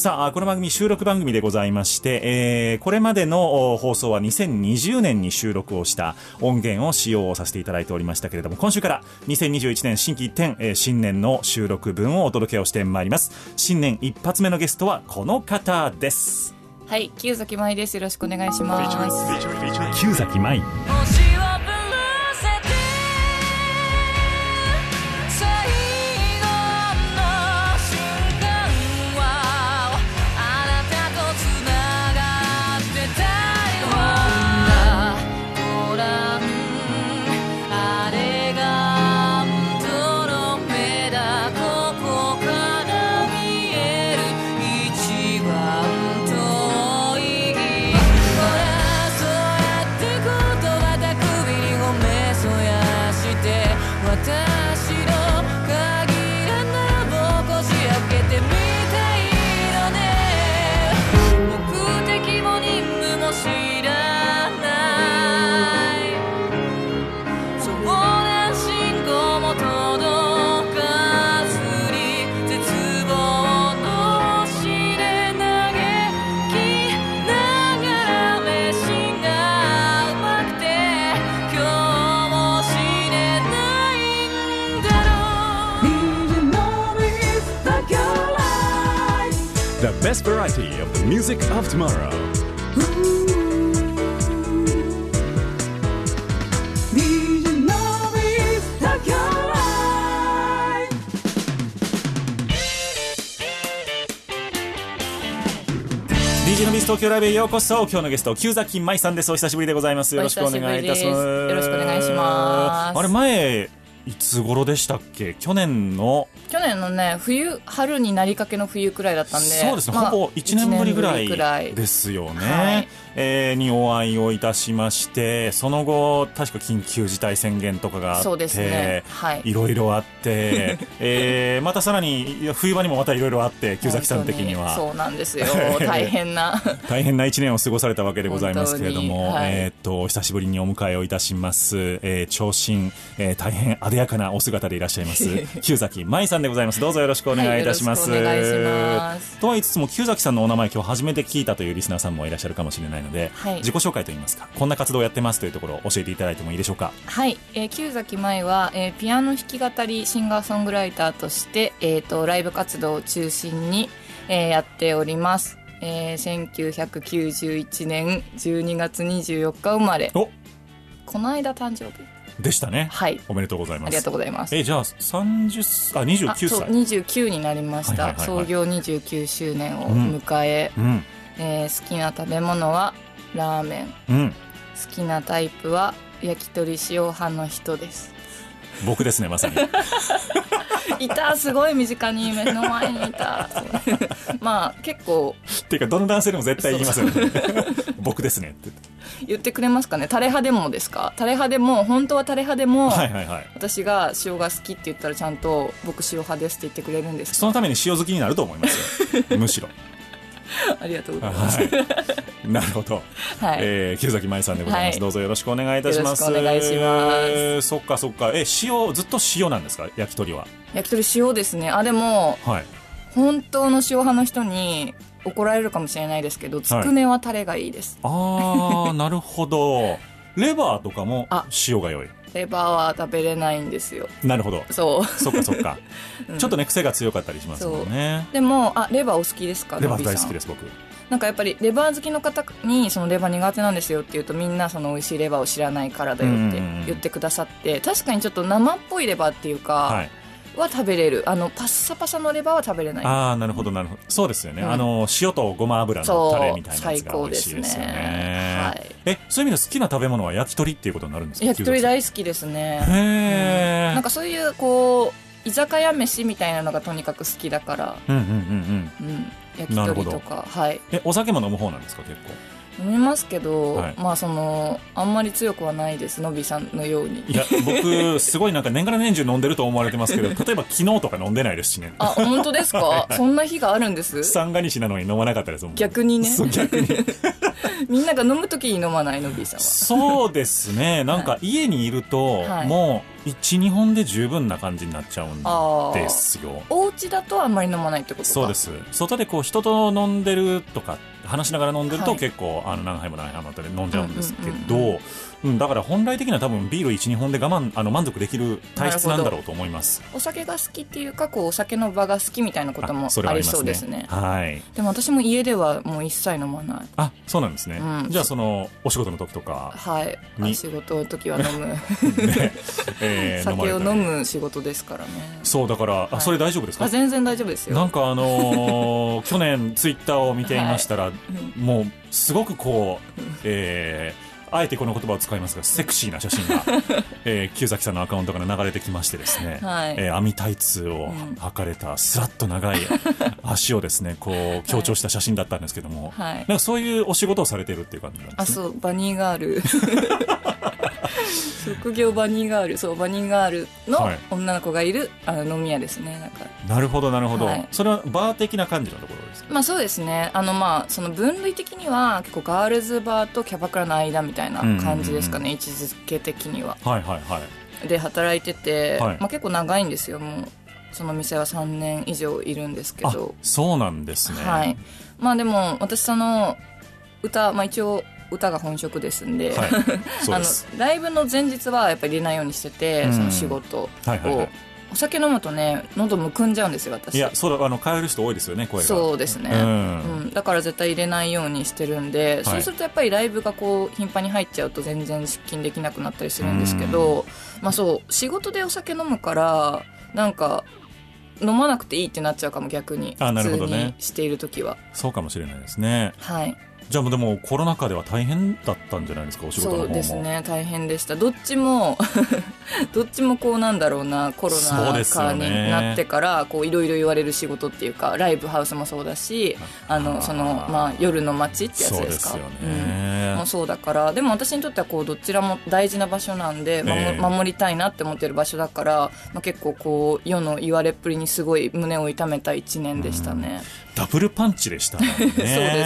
さあ、この番組収録番組でございまして、えーこれまでのお放送は2020年に収録をした音源を使用をさせていただいておりましたけれども、今週から2021年新規一点、えー新年の収録分をお届けをしてまいります。新年一発目のゲストはこの方です。はい、木崎舞です。よろしくお願いします。旧崎舞。Best variety of the music of tomorrow. DJ のビース東京ライブへようこそ。今日のゲスト旧崎舞さんです。お久しぶりでございます。よろしくお願いいたします。よろしくお願いします。あれ前いつ頃でしたっけ？去年の去年のね、冬、春になりかけの冬くらいだったんで。そうですね、まあほぼ1年ぶりぐらいですよね、はい。えーにお会いをいたしましてその後確か緊急事態宣言とかがあってそうですね。はい。いろいろあって、えーまたさらに冬場にもまたいろいろあって旧崎さん的には。そうなんですよ。大変な。大変な一年を過ごされたわけでございますけれども、はい。えーっと、お久しぶりにお迎えをいたします、えー長身、えー大変あでやかなお姿でいらっしゃいます、旧崎舞さんでございます。どうぞよろしくお願いいたします。お願いします。とは言いつつも、旧崎さんのお名前今日初めて聞いたというリスナーさんもいらっしゃるかもしれないので、はい。自己紹介といいますか、こんな活動をやってますというところを教えていただいてもいいでしょうか？はい、えー、旧崎舞は、えーピアノ弾き語りシンガーソングライターとして、えー、とライブ活動を中心に、えーやっております、えー1991年12月24日生まれ。お。この間誕生日でしたね。はいおめでとうございます。ありがとうございますえ、じゃあ、30、あ、29あそう歳。29になりました、創業29周年を迎え、うん。えー好きな食べ物はラーメンうん。好きなタイプは焼き鳥塩派の人です僕ですね、まさに。いたすごい身近に目の前にいた まあ結構っていうか、どの男性でも絶対言いますよね。僕ですねって。言ってくれますかねタレ派でもですかタレ派でも本当はタレ派でも、はいはいはい。私が塩が好きって言ったらちゃんと僕塩派ですって言ってくれるんですそのために塩好きになると思いますよ。むしろ。ありがとうございますはい。なるほど。はい、えー、木崎舞さんでございます、はいどうぞよろしくお願いいたします。よろしくお願いしますえーそっかそっか。え、塩、ずっと塩なんですか？焼き鳥は。焼き鳥塩ですねあでもはい。本当の塩派の人に怒られるかもしれないですけどつくねはタレがいいです、あー、なるほど。レバーとかもあ塩が良い。レバーは食べれないんですよなるほど。そうそっかそっか。うんちょっとね、癖が強かったりしますもんね。でもあレバーお好きですか？レバー大好きですす、僕。なんかやっぱりレバー好きの方にそのレバー苦手なんですよって言うとみんなその美味しいレバーを知らないからだよって言ってくださって確かにちょっと生っぽいレバーっていうか、はいは食べれる。あのパッサパサのレバーは食べれない。ああなるほどなるほど。そうですよね、うん。あの塩とごま油のタレみたいなやつが美最高味しいですよね。ねはい。えそういう意味で好きな食べ物は焼き鳥っていうことになるんですか？焼き鳥へ大好きですね。え、なんかそういうこう居酒屋飯みたいなのがとにかく好きだから、うんうんうんうん。うん、焼き鳥とか。はい。えお酒も飲む方なんですか結構？飲みますけど、はい。まあそのあんまり強くはないですのびさんのように。いや僕すごいなんか年がら年中飲んでると思われてますけど 例えば昨日とか飲んでないですしね。あ本当ですか？そんな日があるんです？三が日なのに飲まなかったです逆にね。そう逆に。みんなが飲む時に飲まないのびさんは。そうですね。なんか家にいると、はい。もう12本で十分な感じになっちゃうんですよ。お家だとあんまり飲まないってことか。そうです。外でこう人と飲んでるとか話しながら飲んでるとはい。結構、あの何杯も何杯も後で飲んじゃうんですけど、うん。だから本来的には多分ビール12本で我慢あの満足できる体質なんだろうと思います。お酒が好きっていうかこうお酒の場が好きみたいなこともありそうですね。はい。でも私も家ではもう一切飲まない。あそうなんですね、うん。じゃあそのお仕事の時とか、はい。に？あ仕事の時は飲む。ね。えー 酒を飲む仕事ですからね。そうだから、あはい。それ大丈夫ですか？あ全然大丈夫ですよ。なんかあのー 去年ツイッターを見ていましたら、もうすごくこう、えーあえてこの言葉を使いますがセクシーな写真が、えー、木崎さんのアカウントから流れてきましてですね、はい。えー網タイツをうん。履かれたスラッと長い 足をですねこう強調した写真だったんですけども、はい。なんかそういうお仕事をされてるっていう感じなんですね。あそうバニーガール 職業バニーガールそうバニーガールのはい。女の子がいるあの飲み屋ですねなんか。なるほどなるほど、はい。それはバー的な感じのところですか？まあそうですね。あのまあその分類的には結構ガールズバーとキャバクラの間みたいな感じですかね、位置づけ的には。はいはいはい。で働いてて、はい。まあ、結構長いんですよ。もうその店は3年以上いるんですけあどそうなんですね。はい。まあでも私その歌、まあ、一応歌が本職ですんで、はい。あのライブの前日はやっぱり入れないようにしてて、うん。その仕事を、はいはいはい。お酒飲むとね喉むくんじゃうんですよ私。いやそうだあの変える人多いですよね声が。そうですね、うん。うん。だから絶対入れないようにしてるんで、そうするとやっぱりライブがこう頻繁に入っちゃうと全然出勤できなくなったりするんですけど、まあそう仕事でお酒飲むからなんか飲まなくていいってなっちゃうかも逆に。あなる普通ほどね。にしている時は。そうかもしれないですね。はいじゃあでもコロナ禍では大変だったんじゃないですかお仕事の方も。そうですね大変でした。どっちも どっちもこうなんだろうなコロナ禍ね。になってからこういろいろ言われる仕事っていうかライブハウスもそうだしあのその、まあ、夜の街ってやつそうですすようん。ね、もうそうだからでも私にとってはこうどちらも大事な場所なんで、守ええ。守りたいなって思ってる場所だから、まあ、結構こう世の言われっぷりにすごい胸を痛めた1年でしたね、ダブルパンチでしたね。そうで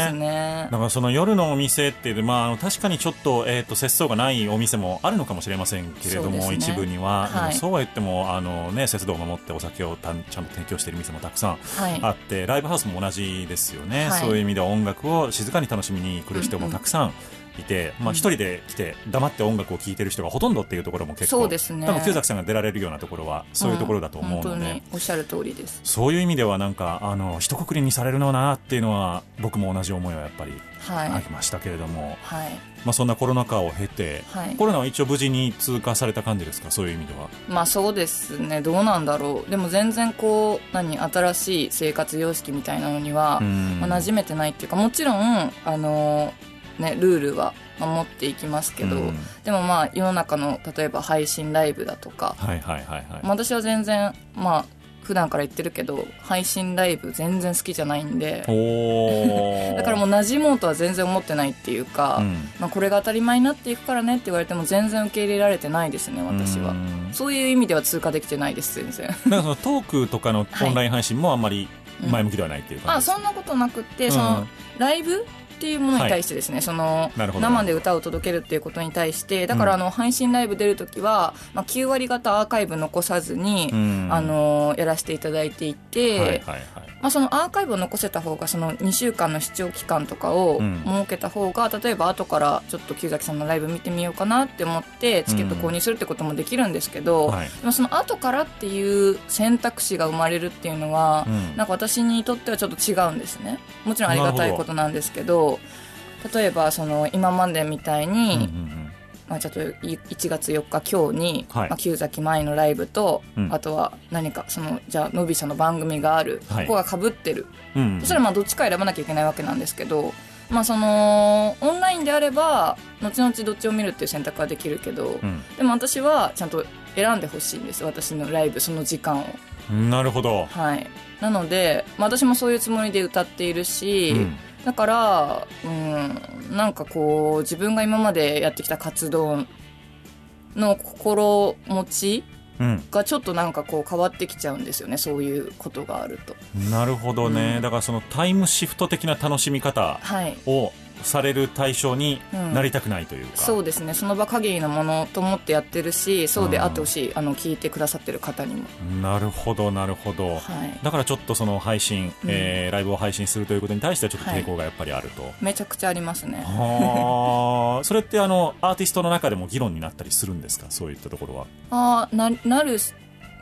すね。だからその夜のお店って、まあ確かにちょっと,、えー、と節操がないお店もあるのかもしれませんけれども、ね。一部には、はい。そうは言ってもあの、ね、節度を守ってお酒をたんちゃんと提供している店もたくさんはい。あって、ライブハウスも同じですよね、はい。そういう意味では音楽を静かに楽しみに来る人もたくさんいて、まあ、一人で来て黙って音楽を聴いてる人がほとんどっていうところも結構そうですね。多分久崎さんが出られるようなところはそういうところだと思うので、ん本当におっしゃる通りです。そういう意味ではなんかあの一括りにされるのなっていうのは僕も同じ思いはやっぱりはい。ありましたけれども、はい。まあ、そんなコロナ禍を経て、はい。コロナは一応無事に通過された感じですか？そういう意味では。まあそうですね。どうなんだろう。でも全然こう何新しい生活様式みたいなのには、うん。まあ、馴染めてないっていうかもちろんあのねルールは守っていきますけど、うん。でもまあ世の中の例えば配信ライブだとか、はいはいはいはい。まあ私は全然まあ普段から言ってるけど配信ライブ全然好きじゃないんでお だからもう馴染もうとは全然思ってないっていうか、うん。まあ、これが当たり前になっていくからねって言われても全然受け入れられてないですね私は。うんそういう意味では通過できてないです全然。なんかそのトークとかのオンライン配信もあんまり前向きではないっていう感あじですか、そんなことなくって、うん。そのライブっていうものに対してですね、そのなるほど。生で歌を届けるっていうことに対してだからあの配信ライブ出るときは、まあ、9割方アーカイブ残さずに、うん。あのやらせていただいていて、はいはいはい。まあ、そのアーカイブを残せた方がその2週間の視聴期間とかをうん。設けた方が、例えば後からちょっと木崎さんのライブ見てみようかなって思ってチケット購入するってこともできるんですけど、はい。でもその後からっていう選択肢が生まれるっていうのは、うん。なんか私にとってはちょっと違うんですね。もちろんありがたいことなんですけど例えばその今までみたいに、うんうんまあ、ちょっとい1月4日今日に、はい。まあ、旧崎前のライブと、うん。あとは何かそのじゃあノビ社の番組がある、はい。ここがかぶってる。うんうん。そしたらまあどっちか選ばなきゃいけないわけなんですけど、まあ、そのオンラインであれば後々どっちを見るっていう選択はできるけど、うん。でも私はちゃんと選んでほしいんです私のライブその時間を。なるほど、はい。なので、まあ、私もそういうつもりで歌っているし、うんだから、うん、なんかこう自分が今までやってきた活動の心持ちうん、がちょっとなんかこう変わってきちゃうんですよねそういうことがあると。なるほどね、うん。だからそのタイムシフト的な楽しみ方はい。をされる対象にうん。なりたくないというか、そうですね。その場限りのものと思ってやってるしそうであってほしい、あの聞いてくださってる方にも。なるほどなるほど、はい。だからちょっとその配信、うん。えーライブを配信するということに対してはちょっと抵抗がやっぱりあると、めちゃくちゃありますね。はあ。それってあのアーティストの中でも議論になったりするんですか？そういったところは。ああななる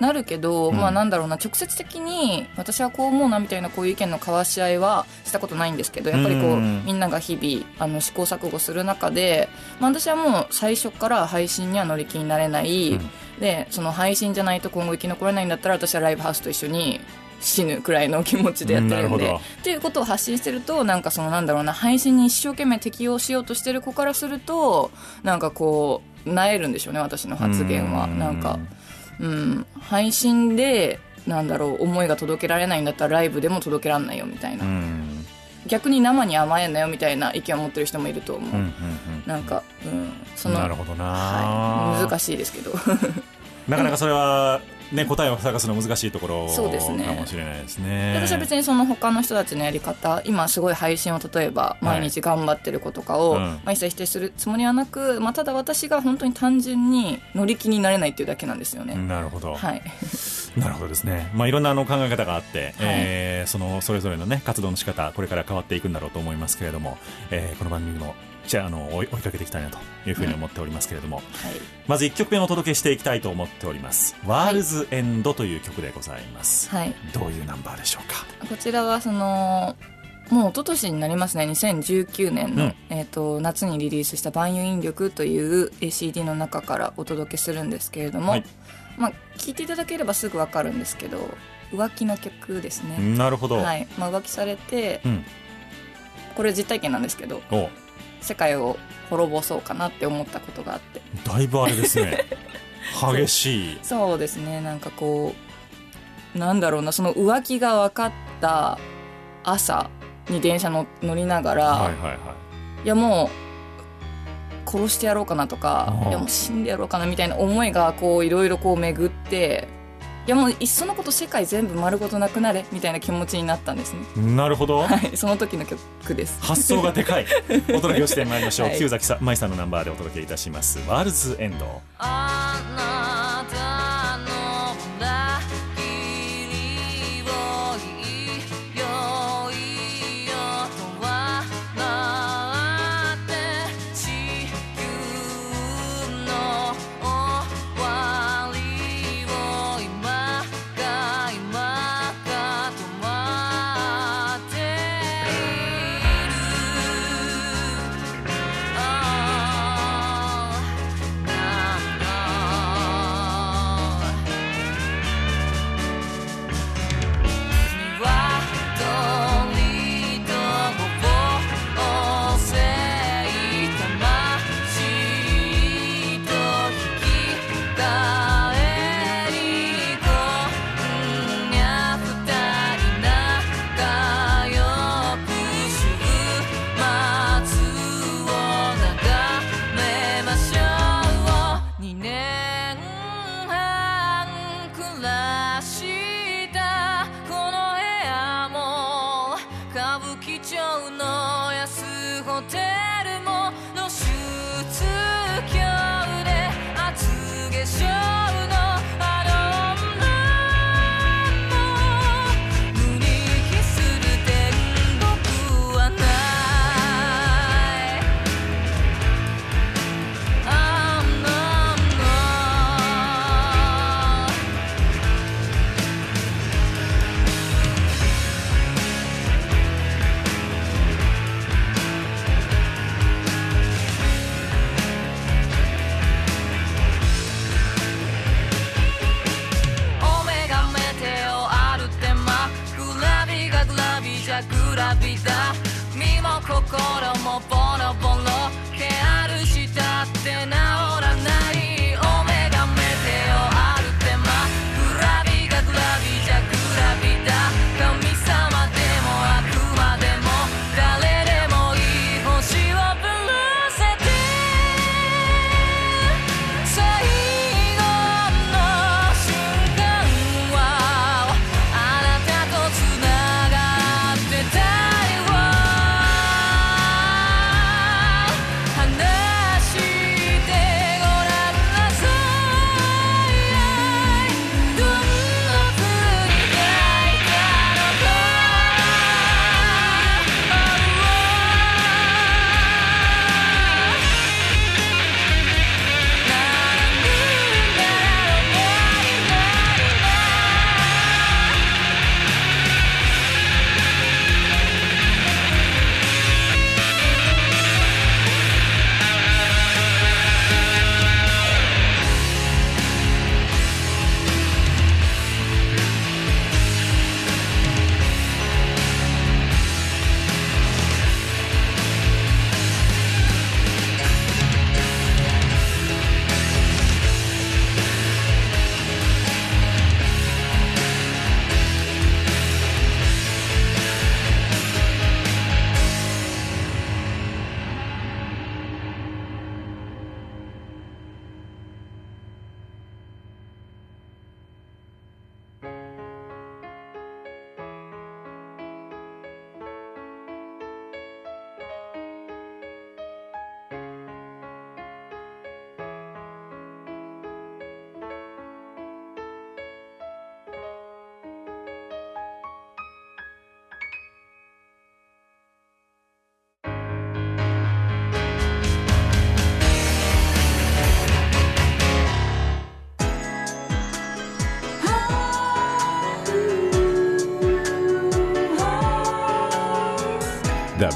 なるけど、うん。まあなんだろうな直接的に私はこう思うなみたいなこういう意見の交わし合いはしたことないんですけどやっぱりこう、うん。みんなが日々あの試行錯誤する中で、まあ、私はもう最初から配信には乗り気になれない、うん。でその配信じゃないと今後生き残れないんだったら私はライブハウスと一緒に死ぬくらいの気持ちでやってるんで。なるほど。っていうことを発信してるとなんかそのなんだろうな配信に一生懸命適応しようとしてる子からするとなんかこうなえるんでしょうね私の発言は。うん。なんかうん。配信でなんだろう思いが届けられないんだったらライブでも届けられないよみたいな、うん。逆に生に甘えんなよみたいな意見を持ってる人もいると思う、うんうんうん。なんか、うん、そのなるほどな、はい、難しいですけど。なかなかそれは、ね、答えを探すの難しいところそうですね。かもしれないですね。私は別にその他の人たちのやり方今すごい配信を例えば毎日頑張ってる子とかを、うん。まあ、一切否定するつもりはなく、まあ、ただ私が本当に単純に乗り気になれないっていうだけなんですよね、なるほど、はい。なるほどですね、まあ、いろんなあの考え方があって、えーそのそれぞれの、ね、活動の仕方これから変わっていくんだろうと思いますけれども、えーこの番組もじゃああの追い追いかけていきたいなというふうに思っておりますけれども、はい。まず1曲目をお届けしていきたいと思っております「ワールズエンドという曲でございます、はい。どういうナンバーでしょうか？こちらはそのもう一昨年になりますね。2019年の、うん。えー、と夏にリリースした「万有引力」という CD の中からお届けするんですけれども、はい。まあ、聞いていただければすぐ分かるんですけど浮気の曲ですね、なるほど、はい。まあ、浮気されて、うん。これ実体験なんですけどお世界を滅ぼそうかなって思ったことがあって。だいぶあれですね。激しい。そうですね。なんかこうなんだろうな。その浮気が分かった朝に電車の乗りながら、はいはいはい。いやもう殺してやろうかなとかいやもう死んでやろうかなみたいな思いがこういろいろこう巡っていやもういっそのこと世界全部丸ごとなくなれみたいな気持ちになったんですね。なるほど。はい。その時の曲です。発想がでかい。お届けをしてまいりましょう、はい。旧崎さ舞さんのナンバーでお届けいたします「ワールズエンド。あなた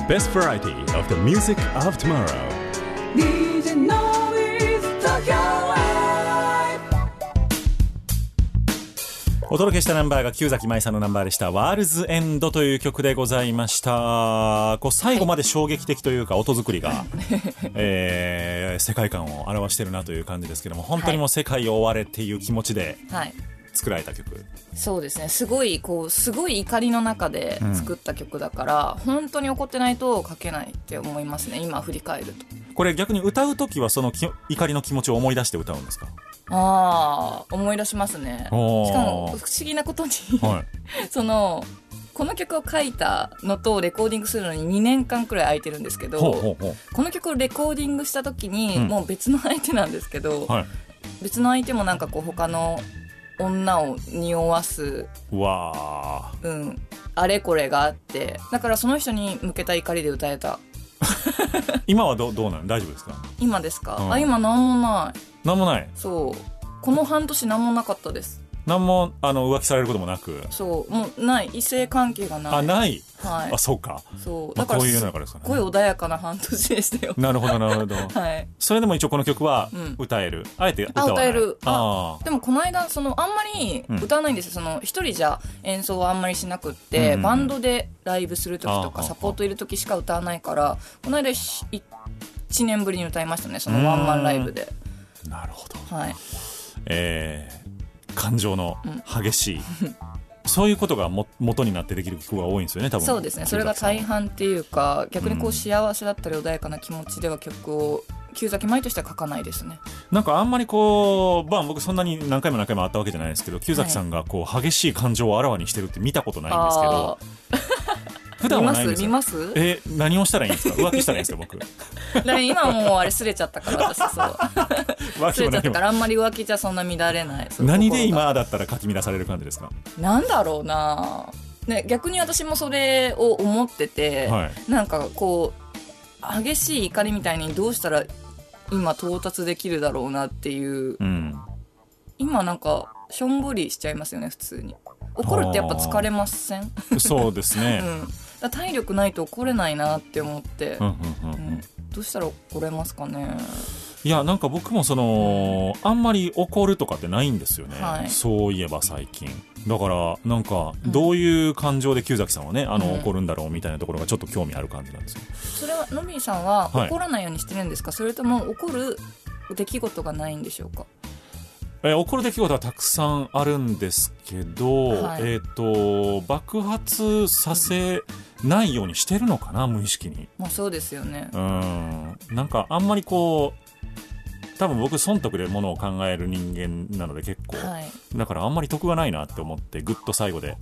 best variety of the music of tomorrow. DJ Noise Tokyo Live お届けしたナンバーが旧崎舞さんのナンバーでした「ワールズエンド」という曲でございました。こう最後まで衝撃的というか音作りが、えー世界観を表してるなという感じですけども本当にもう世界を追われっていう気持ちではい作られた曲、そうですね。すごいこうすごい怒りの中で作った曲だから、本当に怒ってないと書けないって思いますね。今振り返ると。これ逆に歌う時はそのき怒りの気持ちを思い出して歌うんですか？ああ思い出しますね。しかも不思議なことに、はい。そのこの曲を書いたのとレコーディングするのに2年間くらい空いてるんですけどこの曲をレコーディングした時に、うん。もう別の相手なんですけど、うはい。別の相手もなんかこう他の女を匂わす、うわー。うん、あれこれがあってだからその人に向けた怒りで歌えた。今はどどうなの？大丈夫ですか？今ですか、うん。あ今なんもない。なんもない。そう。この半年なんもなかったですなんもあの浮気されることもなく。そうもうない異性関係がない。あない？はい。あそうか。そう。まあだからこういう中ですからねごい穏やかな半年でしたよ。なるほどなるほど。はい。それでも一応この曲はうん。歌える、あえて歌わない？あ歌える。あでもこの間そのあんまり歌わないんですよ、その一人じゃ演奏はあんまりしなくって、うんバンドでライブする時とかあサポートいる時しか歌わないからこの間し1年ぶりに歌いましたねそのワンマンライブで。あなるほど。はい。えー感情の激しい、そういうことがも元になってできる曲が多いんですよね多分。そうですね。それが大半っていうか逆にこうんう幸せだったり穏やかな気持ちでは曲を旧崎舞としては書かないですね。なんかあんまりこう、まあ僕そんなに何回も何回も会ったわけじゃないですけど、旧崎さんがこう激しい感情をあらわにしてるって見たことないんですけど、普段はないんですよ。見ます？見ます？え、何をしたらいいんですか？浮気したらいいんですか僕？だ今もうあれすれちゃったから私そう。浮すれちゃった。からあんまり浮気じゃそんな乱れない。何で今だったらかき乱される感じですか？なんだろうな、ね、逆に私もそれを思ってて、はい。なんかこう激しい怒りみたいにどうしたら今到達できるだろうなっていう。うん。今なんかしょんぼりしちゃいますよね普通に。怒るってやっぱ疲れません、そうですうね。ん、だから体力ないと怒れないなって思って、うんうんうんううん。んどうしたら怒れますかね。いやなんか僕もそのあんまり怒るとかってないんですよね、はい。そういえば最近。だからなんかどういう感情で旧崎さんはねあのうん。怒るんだろうみたいなところがちょっと興味ある感じなんですよ。それはのびーさんははい。怒らないようにしてるんですか、それとも怒る出来事がないんでしょうか？えー怒る出来事はたくさんあるんですけど、はい。えっ、と爆発させないようにしてるのかな無意識に。まあそうですよね。うん。なんかあんまりこう多分僕損得でものを考える人間なので結構、はい。だからあんまり得がないなって思ってぐっと最後で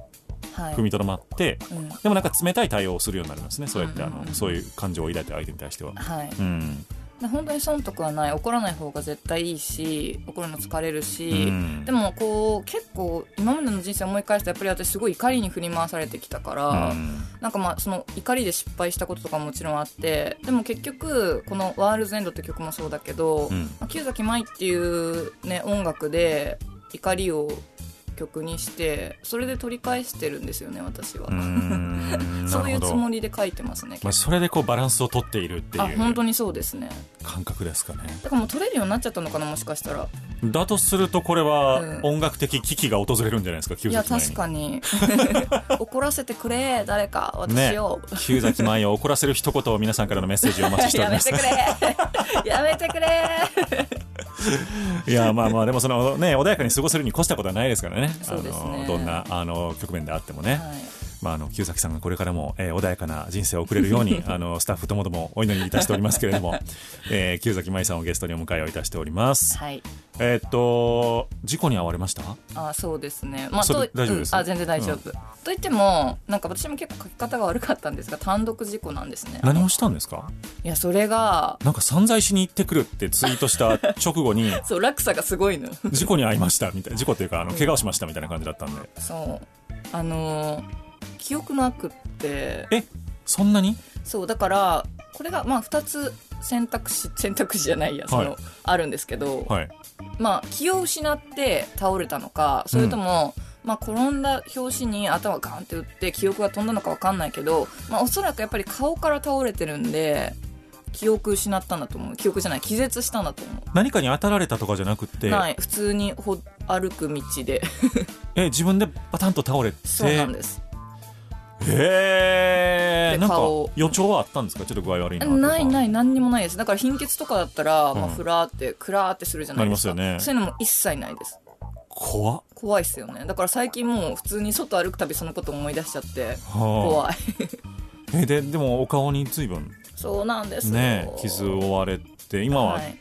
はい。踏みとどまって、うん。でもなんか冷たい対応をするようになりますねそうやってあの、うんうんうん。そういう感情を抱いてる相手に対しては。はい。うん。で本当に損得はない。怒らない方が絶対いいし怒るの疲れるし、うん。でもこう結構今までの人生思い返すとやっぱり私すごい怒りに振り回されてきたから、うん。なんかまあその怒りで失敗したこととかももちろんあってでも結局この「ワールズエンド」って曲もそうだけど、うん。まあ旧崎舞っていう、ね、音楽で怒りを曲にしてそれで取り返してるんですよね私は、そういうつもりで書いてますねまあ、それでこうバランスを取っているっていうあ本当にそうですね。感覚ですかね。だからもう取れるようになっちゃったのかなもしかしたら。だとするとこれはうん。音楽的危機が訪れるんじゃないですか旧いや確かに。怒らせてくれ誰か私を、旧崎前を怒らせる一言を皆さんからのメッセージをお待ちしております。やめてくれ。やめてくれ。いやまあまあでもそのね穏やかに過ごせるに越したことはないですからねそうですね。あのどんなあの局面であってもね、はいまあ、あの旧崎さんがこれからも、えー穏やかな人生を送れるように あのスタッフともどもお祈りいたしておりますけれども、えー、旧崎舞さんをゲストにお迎えをいたしております。はい。えーっと事故に遭われました？あそうですね。まあ大丈夫ですうんあ全然大丈夫、と言ってもなんか私も結構書き方が悪かったんですが単独事故なんですね。何をしたんですか？いやそれがなんか散財しに行ってくるってツイートした直後に そう落差がすごいの。事故に遭いましたみたいな事故っていうかあの怪我をしましたみたいな感じだったんで。そう。あのー記憶なくって。えそんなに？そうだからこれがまあ2つ選択肢 選択肢じゃないやその、はいあるんですけど、はい。まあ気を失って倒れたのかそれともまあ、転んだ拍子に頭ガンって打って記憶が飛んだのか分かんないけど、まあ、おそらくやっぱり顔から倒れてるんで記憶失ったんだと思う。記憶じゃない気絶したんだと思何かに当たられたとかじゃなくて？うない。普通にほ歩く道で。え自分でパタンと倒れて？そうなんですへえなんか予兆はあったんですか？ちょっと具合悪いなないない何にもないです。だから貧血とかだったら、まあ、うんふらーってクラーってするじゃないですか。ね。そういうのも一切ないです。怖っ。怖いっすよね。だから最近もう普通に外歩くたびそのこと思い出しちゃっては怖い。あ えででもお顔に随分そうなんですよ。ね傷を負われて今ははい。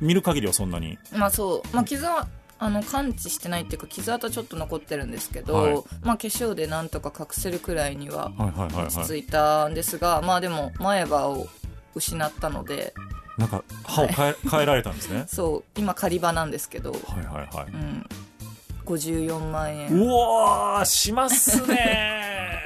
見る限りはそんなに。まあそう、まあ、傷はあの完治してないっていうか傷跡ちょっと残ってるんですけど、はい。まあ化粧でなんとか隠せるくらいにははいはいはいはい。落ち着いたんですが、まあでも前歯を失ったので。なんか歯を変え 変えられたんですね？そう今仮歯なんですけど、はいはいはい。うん、54万円。うわーしますね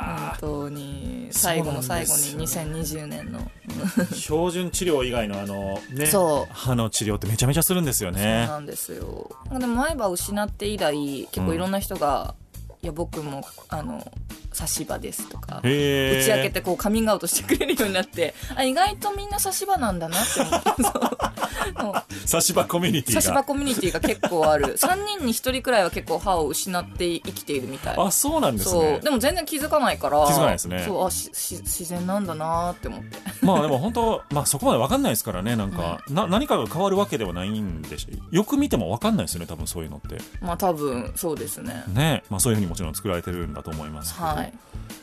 本当に最後の最後にそう2020年の。標準治療以外のあのねそう。歯の治療ってめちゃめちゃするんですよそうねなんですよ。でも前歯を失って以来結構いろんな人が「いや僕もあの差し歯です」とか打ち明けてこうカミングアウトしてくれるようになってあ意外とみんな差し歯なんだなって思って 差し歯コミュニティが。差し歯コミュニティが結構ある。3人に1人くらいは結構歯を失って生きているみたい。あそうなんですそう。ねでも全然気づかないから気づかないですね。そうあしし自然なんだなって思って。まあでも本当まあそこまで分かんないですからねなんか、な何かが変わるわけではないんでしよく見ても分かんないですよね多分そういうのって。まあ多分そうですね。ね。まあそういうふうにもちろん作られてるんだと思いますけど。はい。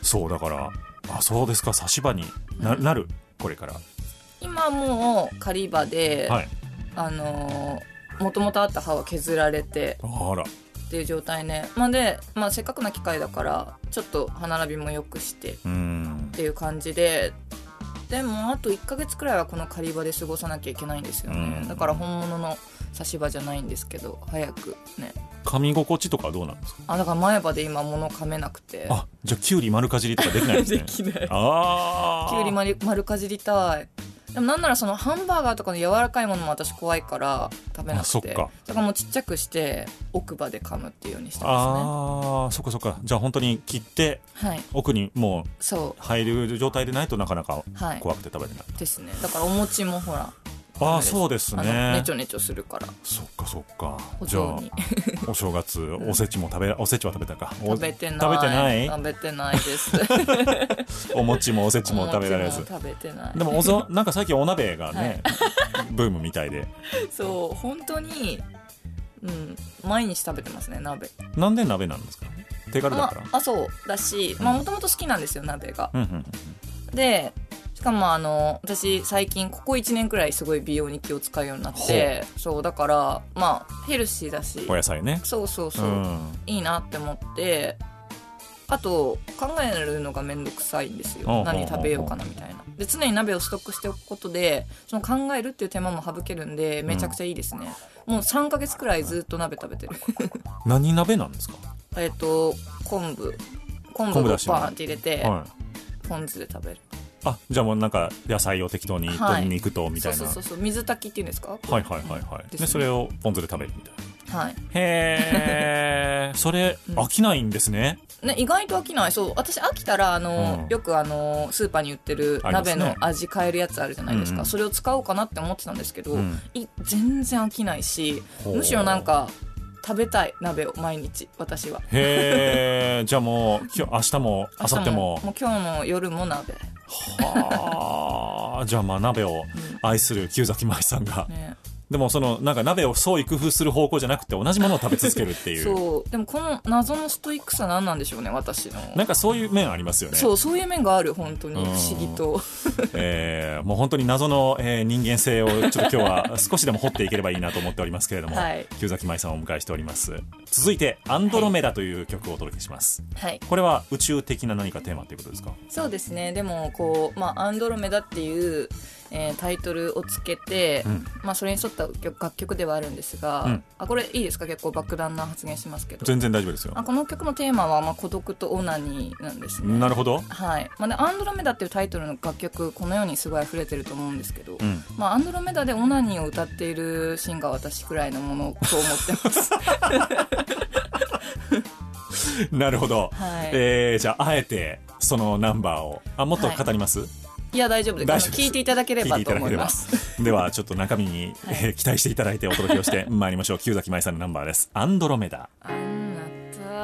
そうだからあそうですか差し歯にな,、なるこれから。今もう仮歯で、はい。あのもともとあった歯は削られてあら。っていう状態ね、まあ、で、まあ、せっかくな機会だからちょっと歯並びも良くしてっうん。ていう感じででもあと1ヶ月くらいはこの仮歯で過ごさなきゃいけないんですよね、うん。だから本物の差し歯じゃないんですけど早くね。噛み心地とかはどうなんですか？あだから前歯で今物噛めなくて。あじゃあきゅうり丸かじりとかできないですね。できない。ああきゅうり丸丸かじりたい。でもなんならそのハンバーガーとかの柔らかいものも私怖いから食べなくて。あそっか。だからもうちっちゃくして奥歯で噛むっていうようにしてまああそっかそっか。じゃあ本当に切ってすねはい。奥にもうそ入る状態でないとなかなか怖くて食べれない、ですね。だからお餅もほらああそうです。ね。ねちょねちょするから。そっかそっか。おじゃあ お正月おせちも食べおせちは食べたか。お食べてない。食べてない？食べてないです。お餅もおせちも食べられず。食べてない。でもおぞなんか最近お鍋がね、ブームみたいで。そう本当にうん毎日食べてますね鍋。なんで鍋なんですか？手軽だから、まあ、そうだしまあもともと好きなんですよ鍋が。うんうんうん。でしかもあの私最近ここ1年くらいすごい美容に気を使うようになってそうだからまあヘルシーだし。お野菜ね。そうそうそう。う、ん。いいなって思ってあと考えるのがめんどくさいんですよ。ほうほうほう何食べようかなみたいな。で常に鍋をストックしておくことでその考えるっていう手間も省けるんでめちゃくちゃいいですね、もう3ヶ月くらいずっと鍋食べてる。何鍋なんですか？えっと昆布。昆布昆布だしのをバーンって入れて、はい。ポン酢で食べるあじゃあもうなんか野菜を適当にはい鶏肉とみたいな、そうそうそう水炊きっていうんですか？はいはいはいはい。ですね。でそれをポン酢で食べるみたいな。はい。へえ それ飽きないんですね。ね、意外と飽きない。そう私飽きたらあの、うん。よくあのスーパーに売ってる鍋の味変えるやつあるじゃないですか、うんうん。それを使おうかなって思ってたんですけど、うん。い全然飽きないしむしろなんか食べたい鍋を毎日私は。へえじゃあもう今日明日も明後日ももう今日の夜も鍋はあ。じゃあまあ鍋を愛する旧崎舞さんが、ね。でもそのなんか鍋を創意工夫する方向じゃなくて同じものを食べ続けるっていう。そう。でもこの謎のストイックさ何なんでしょうね私の。なんかそういう面ありますよね。そうそういう面がある本当にうん。不思議と。えーもう本当に謎の、えー人間性をちょっと今日は少しでも掘っていければいいなと思っておりますけれども、はい。旧崎舞さんをお迎えしております。続いて「アンドロメダ」という曲をお届けします、はい。これは宇宙的な何かテーマということですか？そうですね。でもこう、まあ「アンドロメダ」っていう、えータイトルをつけて、うん。まあ、それに沿った曲楽曲ではあるんですが、うん。あこれいいですか？結構爆弾な発言しますけど。全然大丈夫ですよ。あこの曲のテーマは、まあ、孤独とオナニーなんですね。なるほど。はい。まあね、アンドロメダっていうタイトルの楽曲このようにすごい溢れてると思うんですけど、うん。まあ、アンドロメダでオナニーを歌っているシンガーは私くらいのものと思ってます。なるほど、はい。えーじゃああえてそのナンバーを。あもっと語ります、いや大丈夫です。聞いていただければと思います。ではちょっと中身に、えー期待していただいてお届けをして まいりましょう。旧崎舞さんのナンバーです「アンドロメダ。あな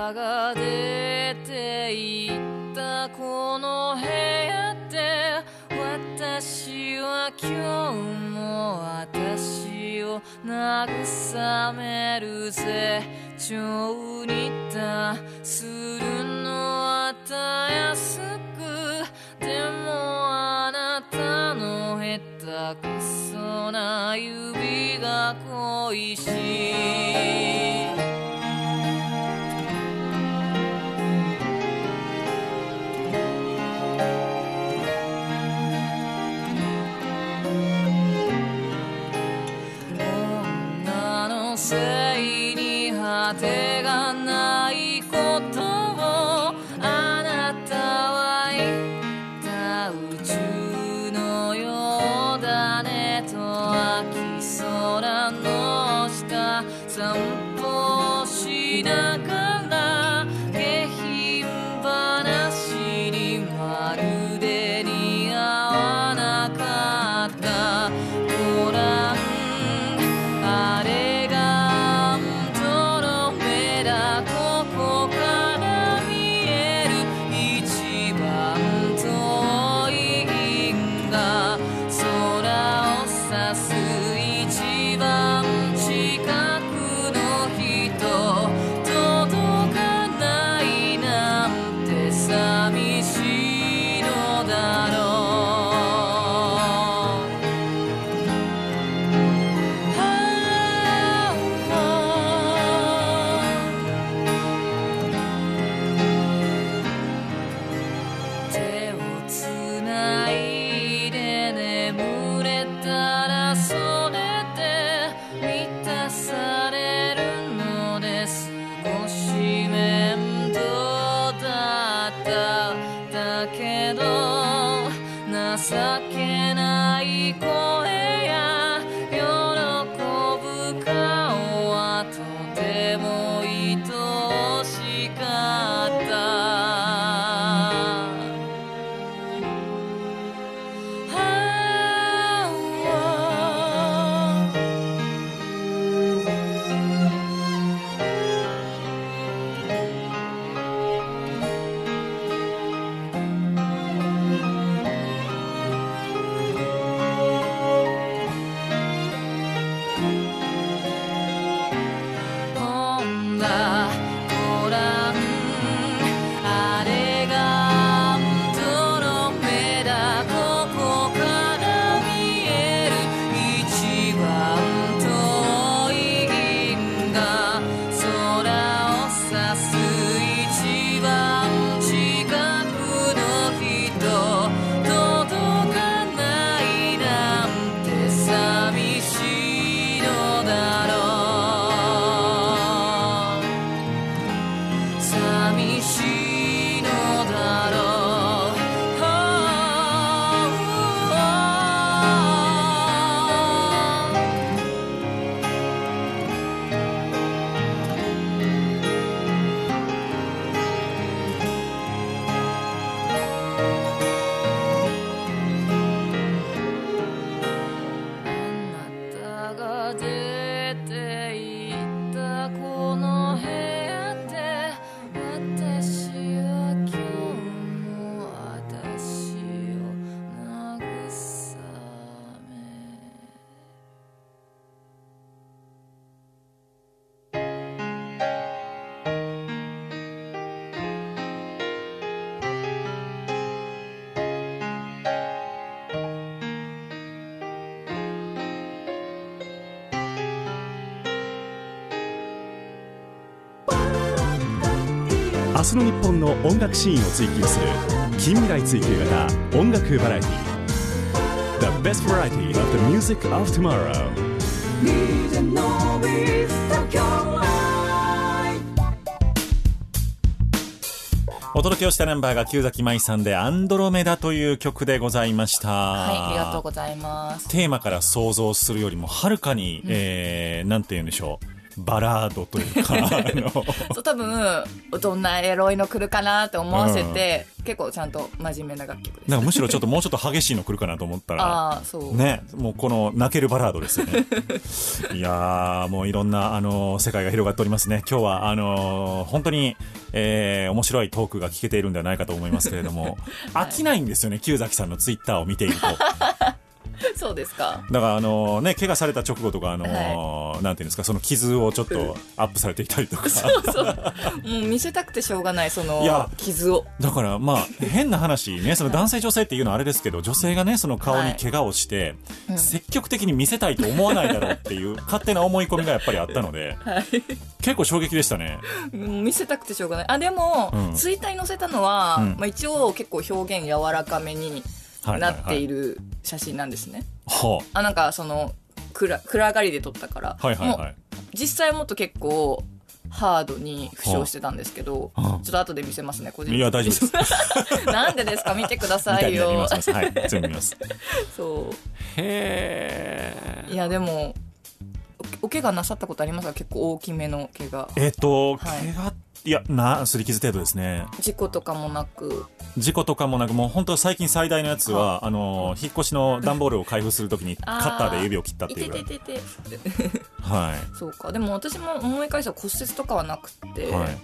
たが出て行ったこの部屋で私は今日も私を慰めるぜ。情に達するのはたやすくでもあなたの下手くそな指が恋しい女のせいに果ての日本の音楽シーンを追求する近未来追求型音楽バラエティ The best variety of the music of tomorrow. お届けをしたナンバーが旧崎舞さんで「アンドロメダ」という曲でございました。はいありがとうございます。テーマから想像するよりもはるかに、えーなんて言うんでしょうバラードというか そう多分どんなエロいの来るかなって思わせて、結構ちゃんと真面目な楽曲ですなんかむしろちょっともうちょっと激しいの来るかなと思ったらああそう、ね、もうこの泣けるバラードですよね。いやー、もういろんな、あのー世界が広がっておりますね。今日は、あのー本当に、えー面白いトークが聞けているんではないかと思いますけれども、飽きないんですよね、旧崎さんのツイッターを見ていると。だ そうですか。から、あのーね、怪我された直後とか、あのーなんていうんですか、その傷をちょっとアップされていたりとか。そうそう。もう見せたくてしょうがないその傷を。だからまあ変な話ねその男性女性っていうのはあれですけど女性がねその顔に怪我をして、うん。積極的に見せたいと思わないだろうっていう 勝手な思い込みがやっぱりあったので、結構衝撃でしたね。見せたくてしょうがない。あでも、うん。ツイッターに載せたのは、うん。まあ、一応結構表現柔らかめにはいなっているる写真なんですね、はあ。なんかその暗暗がりで撮ったから、あはいはい。もうはい実際もっと結構ハードに負傷してたんですけど、はあちょっと後で見せますね個人いや大丈夫です。なんでですか？見てくださいよ。はい。全部見ます。そへういやでもお怪我なさったことありますか結構大きめの怪我えっとはい怪我いやな擦り傷程度ですね事故とかもなく事故とかもなくもう本当最近最大のやつはあの引っ越しの段ボールを開封するときにカッターで指を切ったっていうぐらいててててはいそうかでも私も思い返したら骨折とかはなくて、はい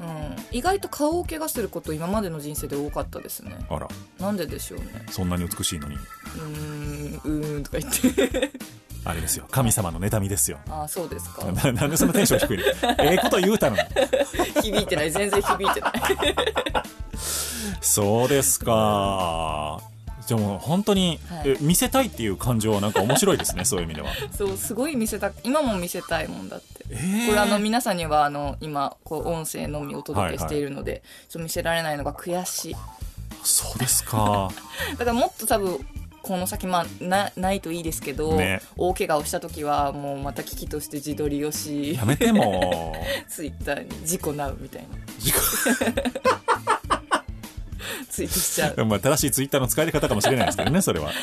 うん、意外と顔を怪我すること今までの人生で多かったですねあらなんででしょうねそんなに美しいのにうんうんとか言ってあれですよ。神様の妬みですよ。ああそうですか。な なんでそのテンション低いの？ええこと言うたのに。響いてない。全然響いてない。そうですか。でも本当に、はい。え見せたいっていう感情はなんか面白いですねそういう意味では。そうすごい見せた今も見せたいもんだって。えー。これあの皆さんにはあの今こう音声のみお届けしているので、ちょっと見せられないのが悔しい。そうですか。だからもっと多分この先まあなないといいですけど、ね。大怪我をした時はもうまた危機として自撮りをしやめても。ツイッターに事故なうみたいな。事故。ツイートしちゃう。まあ正しいツイッターの使い方かもしれないですけどねそれは。はい。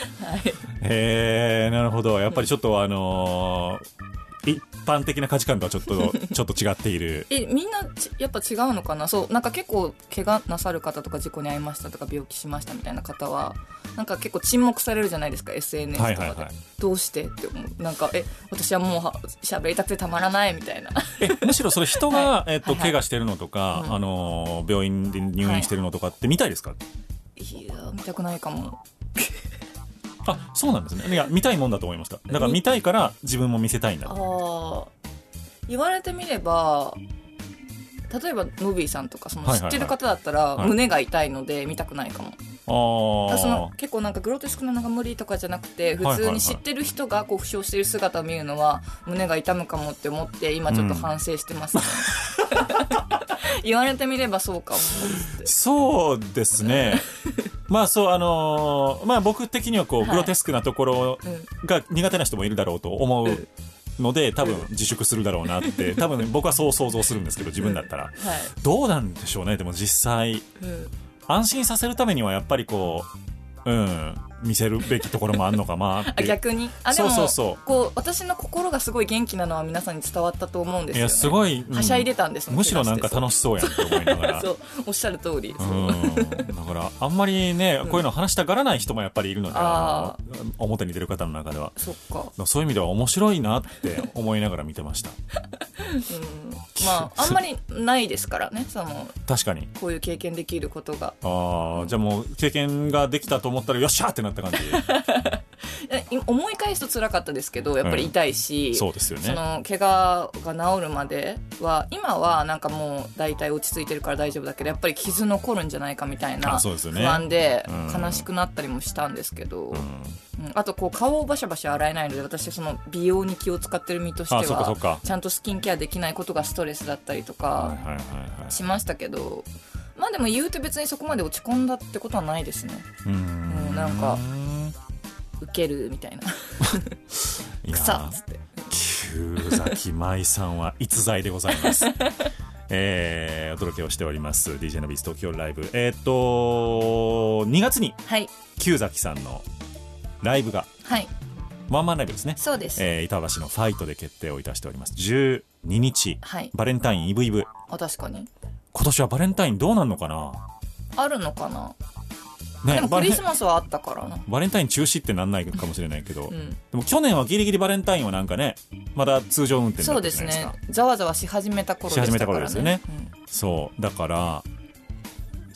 へえなるほど。やっぱりちょっとあのー一般的な価値観とはちょっと ちょっと違っている。えみんなちやっぱ違うのかな？そうなんか結構怪我なさる方とか事故に遭いましたとか病気しましたみたいな方はなんか結構沈黙されるじゃないですか SNS とかで、はいはいはい。どうしてって思う？なんかえ私はもうは喋りたくてたまらないみたいな。えむしろそれ人が、はい。えっとはいはい。怪我してるのとか、うん。あのー病院で入院してるのとかって見たいですか、い。や見たくないかもあそうなんですね。いや見たいもんだと思いました。だから見たいから自分も見せたいんだ。言われてみれば例えばノビーさんとかそのはいはいはい。知ってる方だったらはい。胸が痛いので見たくないかも、ああだからその結構なんかグロテスクなのが無理とかじゃなくて普通に知ってる人がこう負傷してる姿を見るのは胸が痛むかもって思って今ちょっと反省してます。ね、言われてみればそうかもそうですね。まあそうあのーまあ僕的にはこう、はいグロテスクなところうんが苦手な人もいるだろうと思ううん。ので多分自粛するだろうなって。多分僕はそう想像するんですけど自分だったら。はい、どうなんでしょうね。でも実際。うん安心させるためにはやっぱりこううん。見せるべきところもあるのかなっ あて逆に？あでもそうそうそう。こう私の心がすごい元気なのは皆さんに伝わったと思うんですよ、ね、いやすごい、うん。はしゃいでたんですむしろなんか楽しそうやんって思いながら。そうおっしゃる通り、だからあんまりねこういうの話したがらない人もやっぱりいるので、ああの表に出る方の中では。そっか、そういう意味では面白いなって思いながら見てました。うん、まああんまりないですからねその確かに。こういう経験できることが。ああじゃあもう経験ができたと思ったらよっしゃーってなった感じ。え思い返すと辛かったですけどやっぱり痛いし、そうですよね。その怪我が治るまでは今はなんかもう大体落ち着いてるから大丈夫だけどやっぱり傷残るんじゃないかみたいな不安でうん。悲しくなったりもしたんですけど、うん。うんあとこう顔をバシャバシャ洗えないので私その美容に気を使ってる身としてはかちゃんとスキンケアできないことがストレスだったりとはいかしましたけどまあでも言うて別にそこまで落ち込んだってことはないですね。うーんうんなんかウケるみたいな。草っつって。旧崎舞さんは逸材でございます。えーお届けをしております DJ のビース東京ライブ。えーっと2月にはい。旧崎さんのライブがはい。ワンマンライブですね、そうです、えー板橋のファイトで決定をいたしております。10日、はい。バレンタインイブイブ。あ確かに今年はバレンタインどうなんのかな？あるのかな、ねでもクリスマスはあったからな。バレンタイン中止ってなんないかもしれないけど、うん。でも去年はギリギリバレンタインはなんかねまだ通常運転だそうですったじゃないですか。ね。ざわざわし始めた頃でしたから、ね、し始めた頃ですよね。うん。そう。だから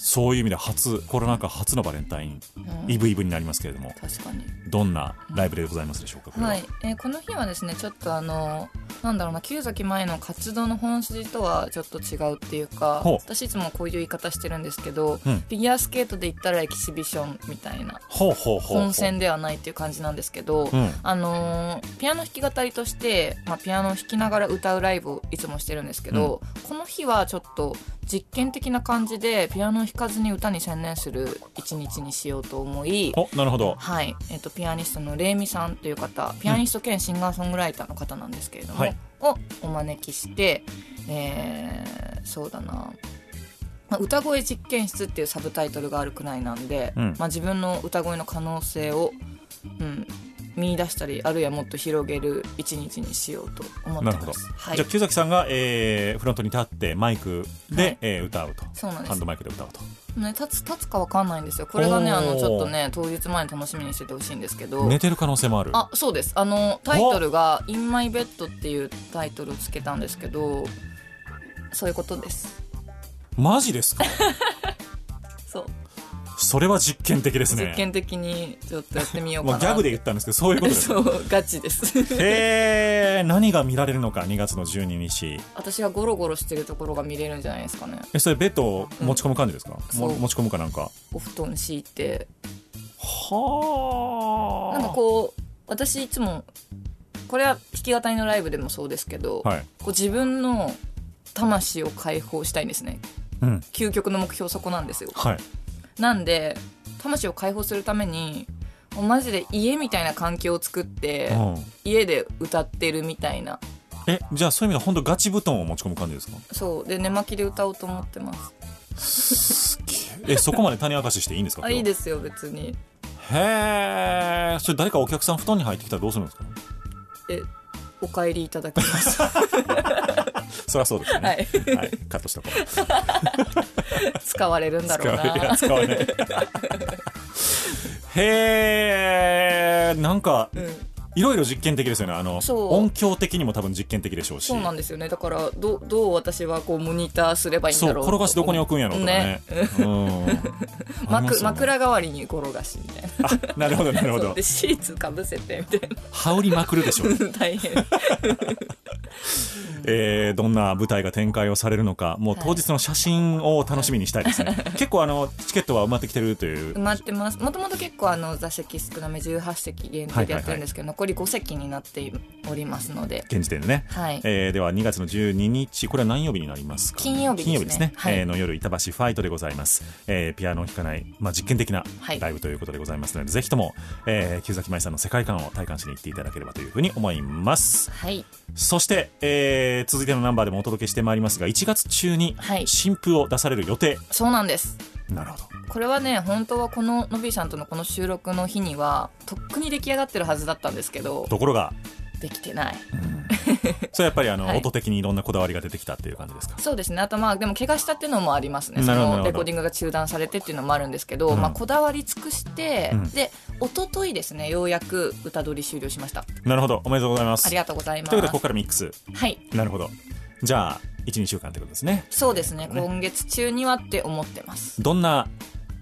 そういう意味で初コロナ禍初のバレンタイン、うん。イブイブになりますけれども確かに。どんなライブでございますでしょうかは。はい、えーこの日はですねちょっとあのなんだろうな旧崎前の活動の本筋とはちょっと違うっていうか私いつもこういう言い方してるんですけど、うん。フィギュアスケートで言ったらエキシビションみたいな本戦ではないっていう感じなんですけど、うん。あのーピアノ弾き語りとして、まあ、ピアノを弾きながら歌うライブをいつもしてるんですけど、この日はちょっと実験的な感じでピアノを弾かずに歌に専念する一日にしようと思いおなるほど。はい、えっとピアニストのレイミさんという方ピアニスト兼シンガーソングライターの方なんですけれども、はい。をお招きして、えーそうだな、まあ、歌声実験室っていうサブタイトルがあるくらいなんで、うん。まあ、自分の歌声の可能性を、うん、見出したりあるいはもっと広げる一日にしようと思ってなるほど、ます。はい。じゃあ、木崎さんが、えーフロントに立ってマイクで、はいえー歌うと。そうなんです。ハンドマイクで歌うと。ね、立つ立つかわかんないんですよ。これがねあのちょっとね当日前に楽しみにしててほしいんですけど。寝てる可能性もある。あそうです。あのタイトルが「In My Bed」っていうタイトルをつけたんですけどそういうことです。マジですか？そうそれは実験的ですね。実験的にちょっとやってみようかまあ、なギャグで言ったんですけどそういうことです。そうガチです。へえ何が見られるのか2月の12日。私がゴロゴロしてるところが見れるんじゃないですかね。えそれベッドを持ち込む感じですか、そう。も持ち込むかなんか？お布団敷いて。はあなんかこう私いつもこれは弾き語りのライブでもそうですけど、はい。こう自分の魂を解放したいんですね。うん。究極の目標そこなんですよ。はいなんで魂を解放するためにもうマジで家みたいな環境を作ってうん。家で歌ってるみたいな。えじゃあそういう意味では本当ガチ布団を持ち込む感じですか？そう。で寝巻きで歌おうと思ってます。え。そこまで種明かししていいんですか？あいいですよ別に。へえそれ誰かお客さん布団に入ってきたらどうするんですか？えお帰りいただきます そりゃそうですよね。はい。はい、カットしとこう。使われるんだろうな。使わない。へえんかうんいろいろ実験的ですよね。あの音響的にも多分実験的でしょうし。そうなんですよね。だからどうどう私はこうモニターすればいいんだろう転がしどこに置くんやろうとかね。うん。ね。枕代わりに転がしみたいな。あなるほどなるほど。でシーツかぶせてみたい羽織りまくるでしょう。な 大変。えーどんな舞台が展開をされるのか。もう当日の写真を楽しみにしたいですね、結構あのチケットは埋まってきてるという。埋まってます。もともと結構あの座席少なめ18席限定でやってるんですけど、残り5席になっておりますので。現時点でね、はい。えーでは2月の12日これは何曜日になりますか？金曜日ですね。金曜日ですね、はい。えーの夜板橋ファイトでございます、えーピアノを弾かない、まあ、実験的なはい。ライブということでございますので、ぜひとも、えー、木崎舞さんの世界観を体感しに行っていただければというふうに思います。はい。そして、えー続いてのナンバーでもお届けしてまいりますが1月中にはい。新譜を出される予定、そうなんですなるほど。これはね本当はこののびーさんとのこの収録の日にはとっくに出来上がってるはずだったんですけどところが。できてない。それはやっぱりあの、はい。音的にいろんなこだわりが出てきたっていう感じですか？そうですね。あとまあでも怪我したっていうのもありますね。そのレコーディングが中断されてっていうのもあるんですけど、うん。まあ、こだわり尽くして、うん。で一昨日ですねようやく歌取り終了しました。なるほど。おめでとうございます。ありがとうございます。ということでここからミックス。はい。なるほど。じゃあ12週間ということですね。そうですね。ね。今月中にはって思ってます。どんな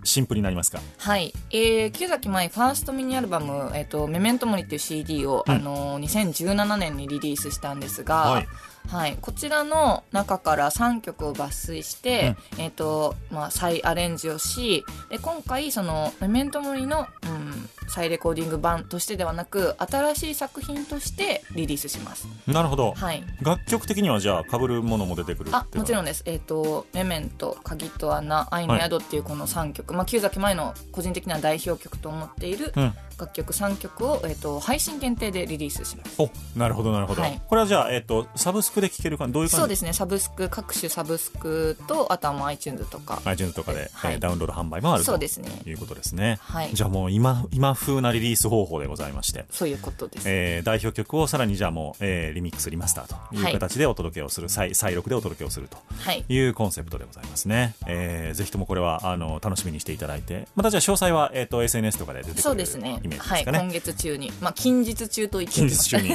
新譜になりますか？はい、えー、木崎舞ファーストミニアルバム「えー、とメメントモリ」っていう CD を、うん。あのー2017年にリリースしたんですが、ははい。いこちらの中から3曲を抜粋して、えーとまあ、再アレンジをしで今回そのメメントモリの、うん、再レコーディング版としてではなく新しい作品としてリリースします。なるほど、はい。楽曲的にはじゃあ被るものも出てくるあもちろんんです、えーと「メメント」「鍵と穴」「愛の宿」っていうこの3曲、まあ、旧崎前の個人的な代表曲と思っているうん。楽曲3曲を、えー、と配信限定でリリースします。おなるほどなるほど、はい。これはじゃあ、えっとサブスクで聴けるかどういう感じ？そうですね。サブスク各種サブスクとあとはもう iTunes とか。iTunes とかで、はい。えーダウンロード販売もあるとそうですね。いうことですね、はい。じゃあもう今今風なリリース方法でございまして。そういうことです、えー代表曲をさらにじゃあもう、えーリミックスリマスターというはい。形でお届けをする、再再録でお届けをするとはい。いうコンセプトでございますね、えーぜひともこれはあの楽しみにしていただいてまたじゃあ詳細は、えー、と SNS とかで出てくるそうですね。イメージですはい。今月中に。まあ近日中と言って近日中に、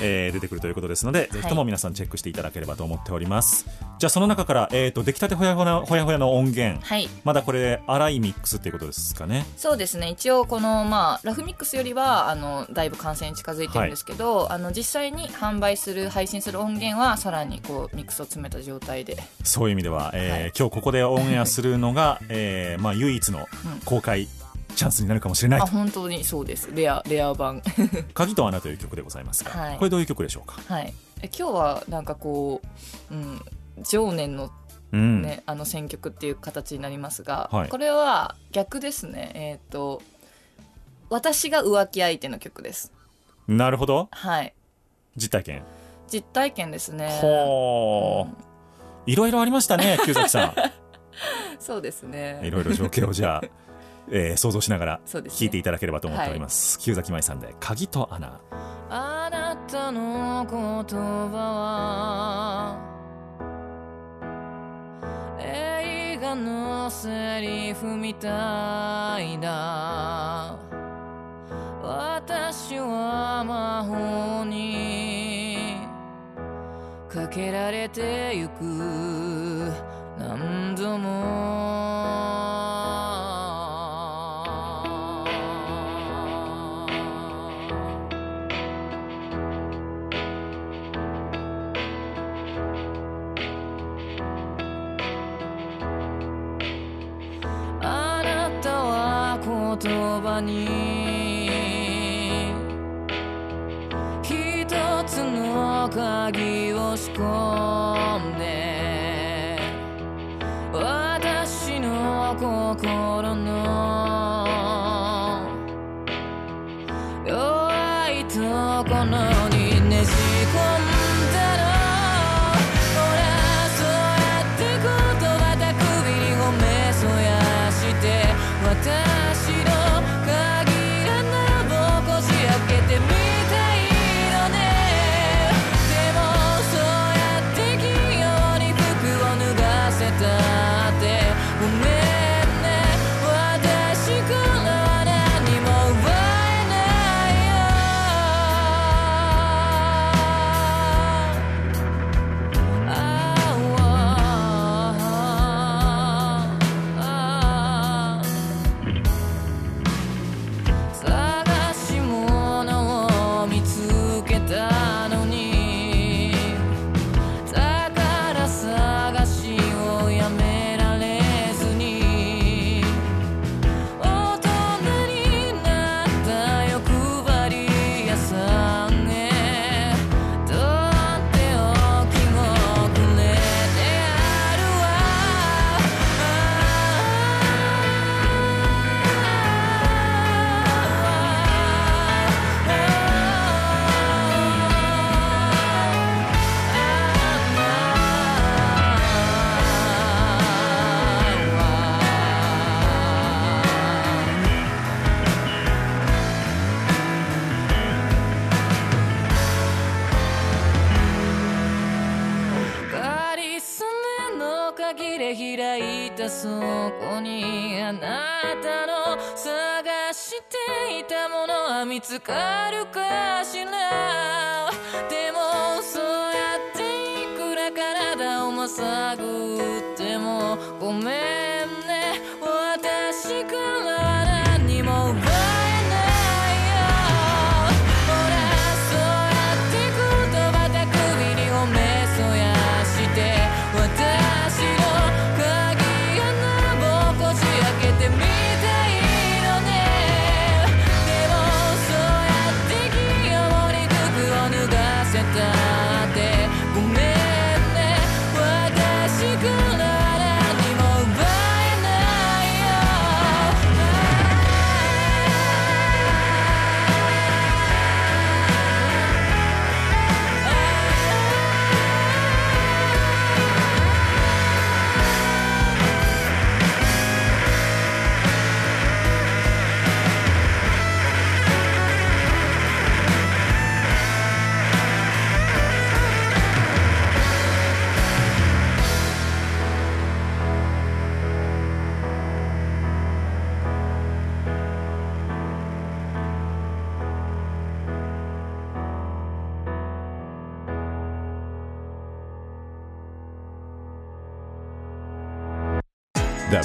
えー 出てくるということですので、ぜひとも皆さんチェックしていただければと思っております。じゃあその中から、えー、と出来たてほやほやほやほやの音源、はい。まだこれ粗いミックスっていうことですかね？そうですね。一応この、まあ、ラフミックスよりはあのだいぶ完成に近づいてるんですけど、あの実際に販売する配信する音源はさらにこうミックスを詰めた状態で。そういう意味では、えーはい。今日ここでオンエアするのが、えーまあ、唯一の公開チャンスになるかもしれない本当にそうです。レアレア版「鍵と穴」という曲でございますが、はい。これどういう曲でしょうか、はいえ今日はなんかこう、うん、常年のうん。ね、あの選曲っていう形になりますが、はい。これは逆ですね。えっ、と私が浮気相手の曲です。なるほど。はい。実体験。実体験ですね。ほういろいろありましたね 久崎さそうですんいねろいろ状況をじゃあ、えー想像しながら聞いていただければと思っております。久崎舞さんで「鍵と穴たの言葉は映画のセリフみたいだ。私は魔法にかけられてゆく。何度も葉に。一つの鍵を仕込んで私の心の弱いところしていたものは見つかるかしら。でもそうやっていくら体をまさぐっても。ごめんね。私から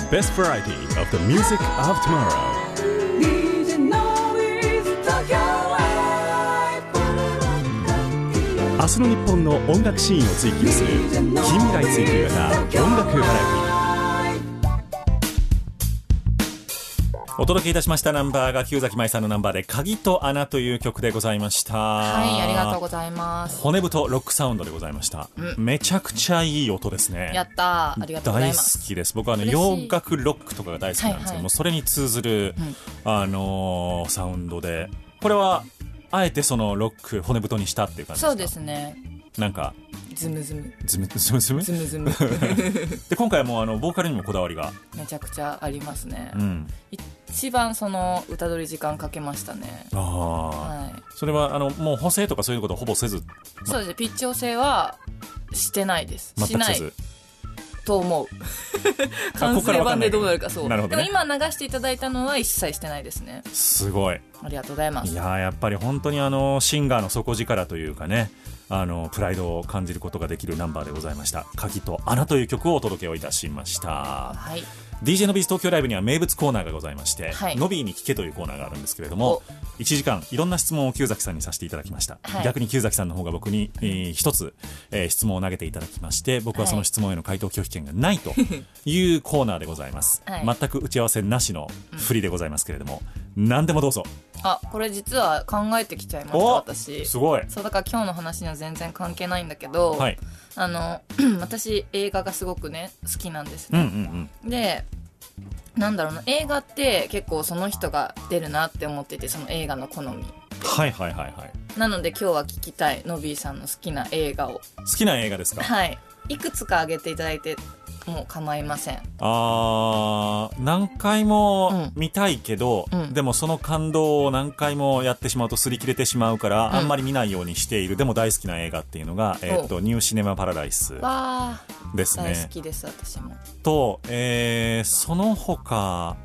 best variety of the music of tomorrow 明日の日本の音楽シーンを追求する近未来追求型音楽バラエティお届けいたしましたナンバーが清崎舞さんのナンバーで「鍵と穴」という曲でございました。はいありがとうございます。骨太ロックサウンドでございました、めちゃくちゃいい音ですね。やったー。ありがとうござい大好ますきです。僕はあの洋楽ロックとかが大好きなんですけども、はい。はいそれに通ずる、あのーサウンドで。これはあえてそのロック骨太にしたっていう感じですか？そうですね。なんかズムズム。ズムズムズム？ズムズム。で今回はもうあのボーカルにもこだわりが、めちゃくちゃありますね、うん、一番その歌取り時間かけましたね。ああ、はい。それはあのもう補正とかそういうことほぼせず？そうですね。ピッチ調整はしてないです。しない全くせずと思う。あ完成版でどうなるかそう。なるほどね。でも今流していただいたのは一切してないですね。すごい。ありがとうございます。いやーやっぱり本当にあのシンガーの底力というかねあのプライドを感じることができるナンバーでございました「鍵と穴」という曲をお届けをいたしました。はい DJ のビーズ東京ライブには名物コーナーがございまして、はい。ノビーに聞けというコーナーがあるんですけれども1時間いろんな質問を旧崎さんにさせていただきました、はい。逆に旧崎さんの方が僕に、えー一つ、えー質問を投げていただきまして僕はその質問への回答拒否権がないと いうコーナーでございます、はい。全く打ち合わせなしの振りでございますけれども、何でもどうぞあこれ実は考えてきちゃいましたお私。すごい。そうだから今日の話には全然関係ないんだけど、はい。あの 私映画がすごくね好きなんですうんうね、んうん。でなんだろうな映画って結構その人が出るなって思っててその映画の好みはいはいはいはい。なので今日は聞きたいノビーさんの好きな映画を。好きな映画ですか？はい。いくつか挙げていただいてもう構いません。あー何回もうん。見たいけど、うん。でもその感動を何回もやってしまうと擦り切れてしまうから、ん。あんまり見ないようにしているでも大好きな映画っていうのが、えー、とニューシネマ・パラダイスです大好ね。きです私も。と、えーその他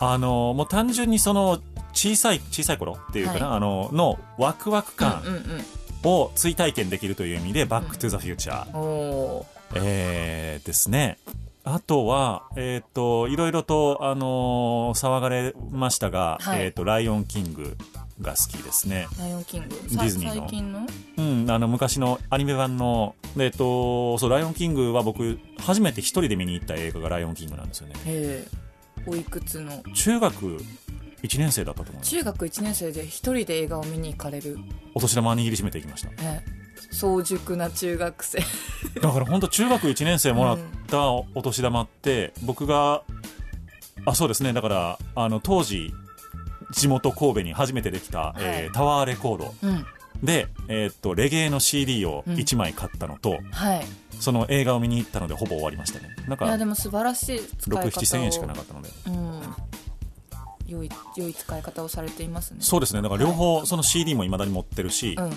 あのもう単純にその小さい小さい頃っていうかな、はあののワクワク感を追体験できるという意味で「バック・トゥ・ザ・フューチャー」うんおーえーですね。あとは、えっ、と、いろいろと、あのー騒がれましたが、はいえっ、と、ライオンキングが好きですね。ライオンキングディズニーの最近の？うん、あの、昔のアニメ版の、でえっ、と、そう、ライオンキングは僕、初めて一人で見に行った映画がライオンキングなんですよね。へえおいくつの？中学1年生だったと思います。中学1年生で一人で映画を見に行かれる、お年玉握りしめていきました。ね、早熟な中学生。だから本当中学1年生もらったお年玉って、僕があそうですね。だからあの当時地元神戸に初めてできた、えータワーレコード。うん。で、えーっとレゲエの CD をうん。1枚買ったのと、はい。その映画を見に行ったのでほぼ終わりましたね。なんかいやでも素晴らしい使い方を。67000円しかなかったので。うん。良い良い使い方をされていますね。そうですね。だから両方、その CD もいまだに持ってるし、うん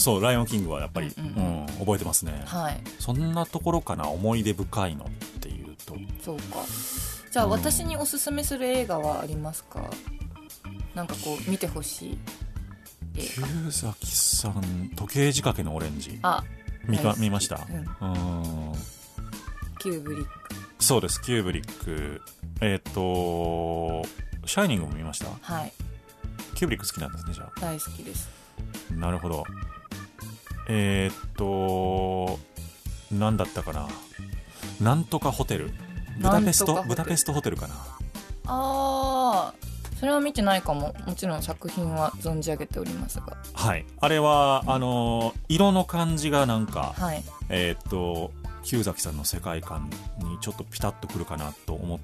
そう「ライオンキング」はやっぱり、ううん覚えてますね、はい。そんなところかな？思い出深いのっていうと。そうか。じゃあ私におすすめする映画はありますか？なんかこう見てほしい映画。旧崎さん時計じかけのオレンジ。あ見見ました？うん。うん。キューブリック。そうですキューブリック。えっ、とシャイニングも見ました？はい。キューブリック好きなんですねじゃ大好きです。あなるほどえっ、と何だったかな。なんとかホテル？ブダペスト？ブダペストホテルかな。ああそれは見てないかも。もちろん作品は存じ上げておりますが。はい。あれはあの色の感じがなんかはい。えっ、と旧崎さんの世界観にちょっとピタッとくるかなと思っ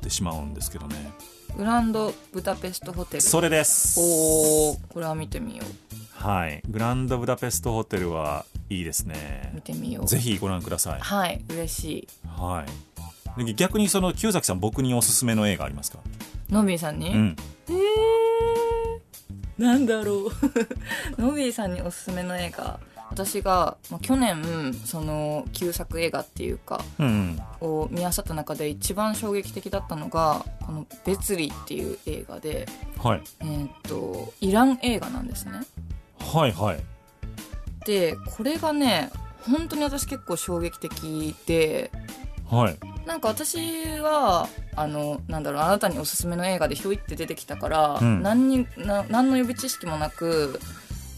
てしまうんですけどね。グランドブダペストホテル。それです。おおこれは見てみよはい。グランドブダペストホテルはいいですうね。見てみよう。ぜひご覧ください。はい嬉しい。はい。で逆にその旧崎さん僕におすすめの映画ありますか？ノビーさんに、うん。えー、なんだろう。ノビーさんにおすすめの映画。私が、まあ、去年その旧作映画っていうかうんを見漁った中で一番衝撃的だったのがこの「別離」っていう映画で、はい。えーっとイラン映画なんですねはいはい。でこれがね本当に私結構衝撃的ではい。なんか私はあのなんだろうあなたにおすすめの映画でひょいって出てきたから、うん。何にな何の予備知識もなく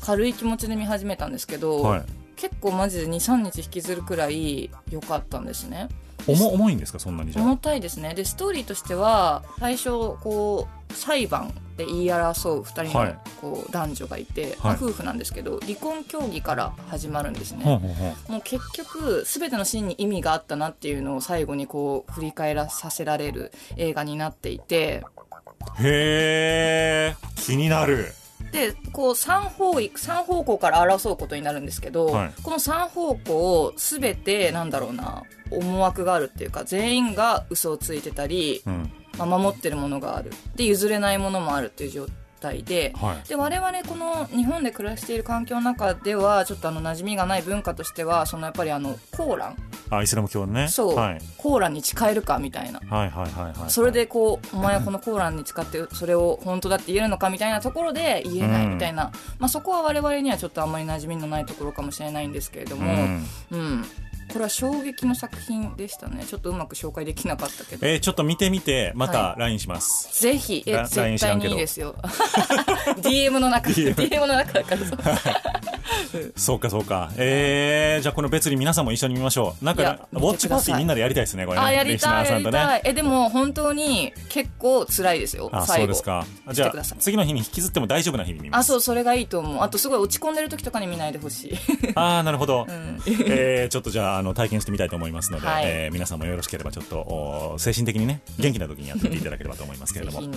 軽い気持ちで見始めたんですけど、はい。結構マジで23日引きずるくらい良かったんですね。重重いんですか？そんなに重たいですね。でストーリーとしては最初こう裁判で言い争う2人のはい。こう男女がいて、はい。まあ夫婦なんですけど離婚協議から始まるんですね、もう結局全てのシーンに意味があったなっていうのを最後にこう振り返らさせられる映画になっていて。へえ気になる。でこう3方位三方向から争うことになるんですけど、はい。この3方向を全てなんだろうな思惑があるっていうか全員が嘘をついてたり、うんまあ、守ってるものがある。で譲れないものもあるっていう状態で。はい。で我々この日本で暮らしている環境の中ではちょっとあの馴染みがない文化としてはそのやっぱりあのコーラン。あイスラム教のね。そう、はい、コーランに誓えるかみたいな。はいはいはいはいそれでこうお前はこのコーランに使ってそれを本当だって言えるのかみたいなところで言えないみたいな、まあ、そこは我々にはちょっとあんまり馴染みのないところかもしれないんですけれどうも、ん。うんこれは衝撃の作品でしたね。ちょっとうまく紹介できなかったけど、えーちょっと見てみてまたは LINE します、ぜひえラ絶対にいいですよ。DM の中 DM の中だからそう。かそうか。えー、じゃあこの別に皆さんも一緒に見ましょう。なんかウォッチパーティーみんなでやりたいですねこれね。あやりたいさんとね。えでも本当に結構辛いですよ。あそうですか。じゃあ次の日に引きずっても大丈夫な日に見ます。あそうそれがいいと思う。あとすごい落ち込んでる時とかに見ないでほしい。あーなるほど、ん。えーちょっとじゃああの体験してみたいと思いますので、はい。えー皆さんもよろしければちょっとお精神的にね元気な時にやってみていただければと思いますけれども。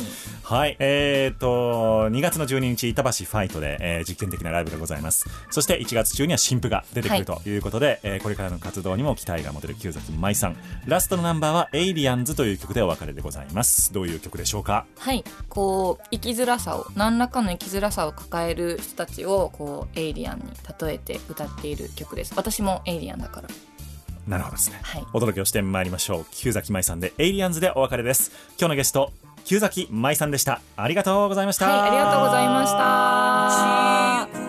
はい。えー、と2月の12日板橋ファイトで、えー実験的なライブがございます。そして1月中には新譜が出てくるということで、えーこれからの活動にも期待が持てる旧崎舞さん。ラストのナンバーは「エイリアンズ」という曲でお別れでございます。どういう曲でしょうか？はい。こう生きづらさを何らかの生きづらさを抱える人たちをこうエイリアンに例えて歌っている曲です。私もエイリアンだからなるほどですね、はい。お届けをしてまいりましょう。旧崎舞さんで「エイリアンズ」でお別れです。今日のゲスト旧崎舞さんでした。ありがとうございました。はいありがとうございました。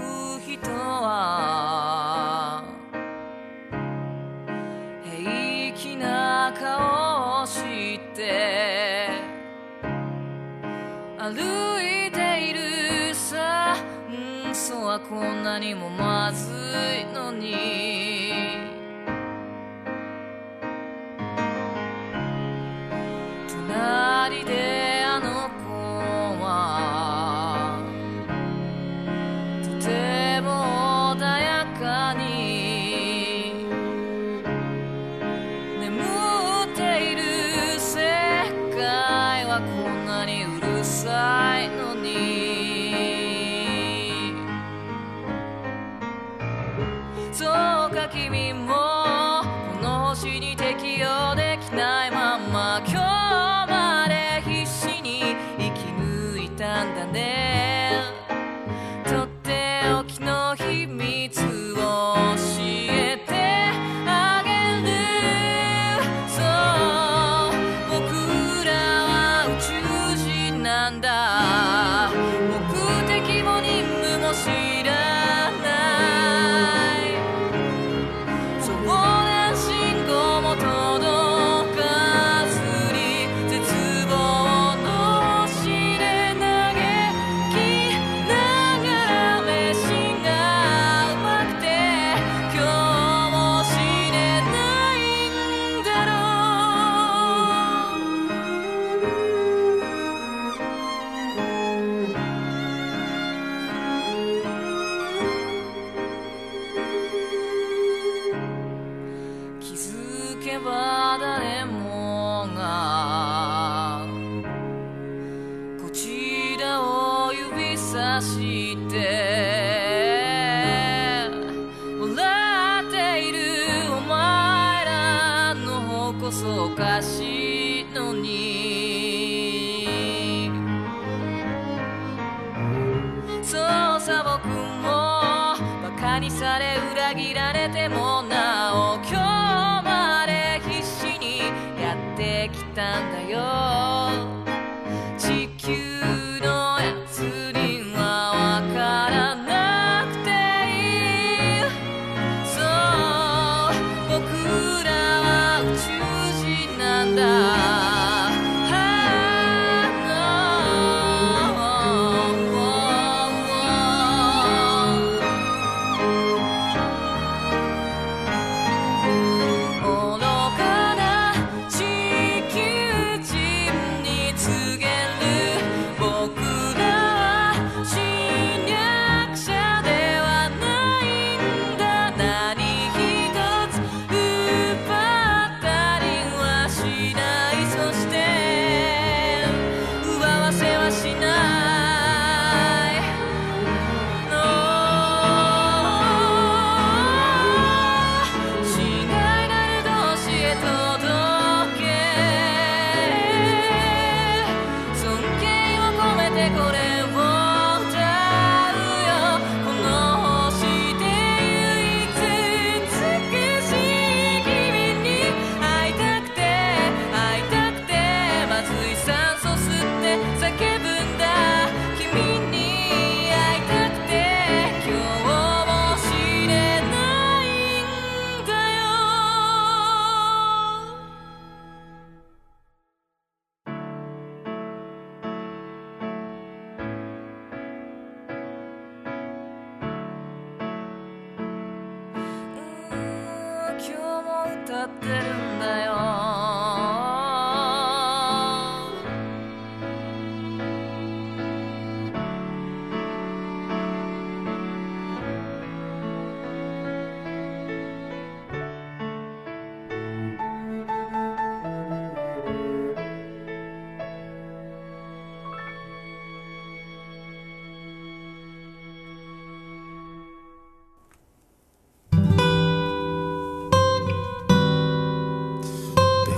顔をして歩いているさ。うんそうはこんなにもまずいのにそうさ僕もバカにされ裏切られてもなお今日まで必死にやってきたんだよ。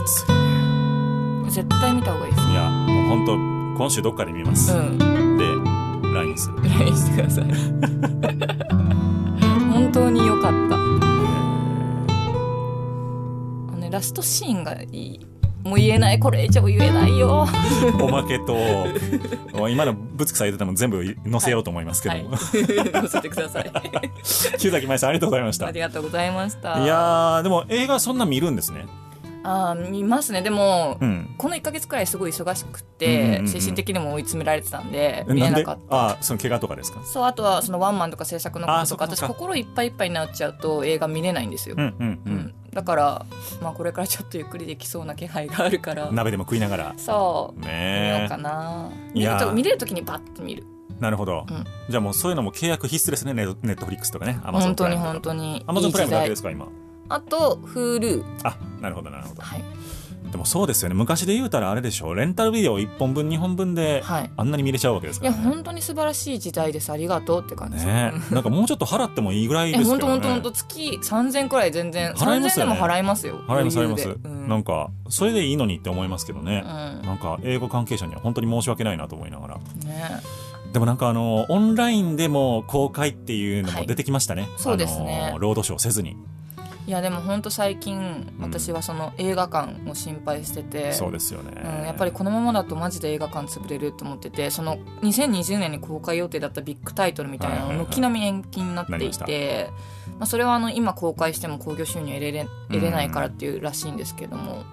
別に絶対見た方がいいですいやもう本当今週どっかで見ます、うん。で LINE する。LINE してください。本当に良かった。あのねラストシーンがいい。もう言えないこれ以上言えないよ。おまけと今のぶつくさん言ってたの全部載せようと思いますけど。も、はい。載せてください。木崎舞さんありがとうございました。ありがとうございました。いやーでも映画そんな見るんですねあー見ますね。でも、うん。この1か月くらいすごい忙しくうんて、精神的にも追い詰められてたんで見えなかった。あその怪我とかですか？そうあとはそのワンマンとか制作のこととか私心いっぱいいっぱいになっちゃうと映画見れないんですよ、うんうんう、うん。んだから、まあ、これからちょっとゆっくりできそうな気配があるから。鍋でも食いながら。そう。見よねうかな。いやー。見ると見れる時にバッと見る。えなるほど、うん。じゃあもうそういうのも契約必須ですね。ネネットフリックスとかね。アマゾン本当にプライムとか。本当に。アマゾンプライムだけですか今？あと Hulu あなるほどなるほど。はい。でもそうですよね。昔で言うたらあれでしょ。うレンタルビデオ1本分2本分ではい。あんなに見れちゃうわけですいやからね。本当に素晴らしい時代です。ありがとうって感じね。えなんかもうちょっと払ってもいいぐらいえですけどね。本当本当本当月3000くらい全然払いますよね。3000でも払いますよ。払います払います、うん。なんかそれでいいのにって思いますけどね、うん。なんか英語関係者には本当に申し訳ないなと思いながら。ね。でもなんかあのオンラインでも公開っていうのも出てきましたね、そうですね。ロードショーせずにいやでも本当最近うん。私はその映画館を心配してて、そうですよね、うん、やっぱりこのままだとマジで映画館潰れると思っててその2020年に公開予定だったビッグタイトルみたいなの軒並み延期になっていて、まあ、それはあの今公開しても興行収入得れれ得れないからっていうらしいんですけども、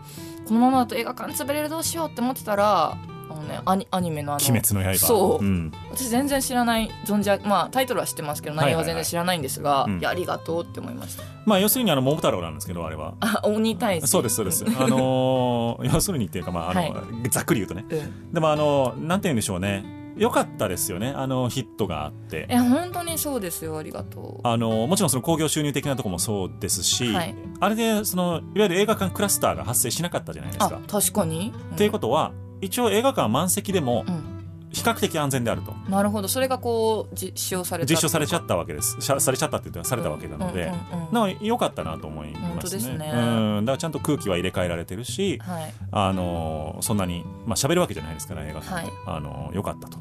このままだと映画館潰れるどうしようって思ってたらあの、ね、アニアニメのあの。鬼滅の刃。そう、ん、私全然知らない存じまあタイトルは知ってますけど内容は全然知らないんですが、いはいはいありがとうって思いました。まあ要するにあの桃太郎なんですけどあれは。あ鬼退治。そうですそうです。あのー 要するにっていうかまああの、はい。ざっくり言うとね。うん。でもあのなんて言うんでしょうね。良かったですよね。あのヒットがあって。いや本当にそうですよ。ありがとう。あのもちろんその興行収入的なところもそうですし、はい。あれでそのいわゆる映画館クラスターが発生しなかったじゃないですあか。確かに、っていうことは一応映画館満席でもうん。比較的安全であると。なるほど。それがこう実証された実証されちゃっったわけです。しゃされちゃったって言ってされたわけなので、うんうんうんうん。なので良かったなと思い本ますね。当ですね。うん。だからちゃんと空気は入れ替えられてるし、はい。あのそんなにまあ喋るわけじゃないですから映画館、は。い。あの良かったと。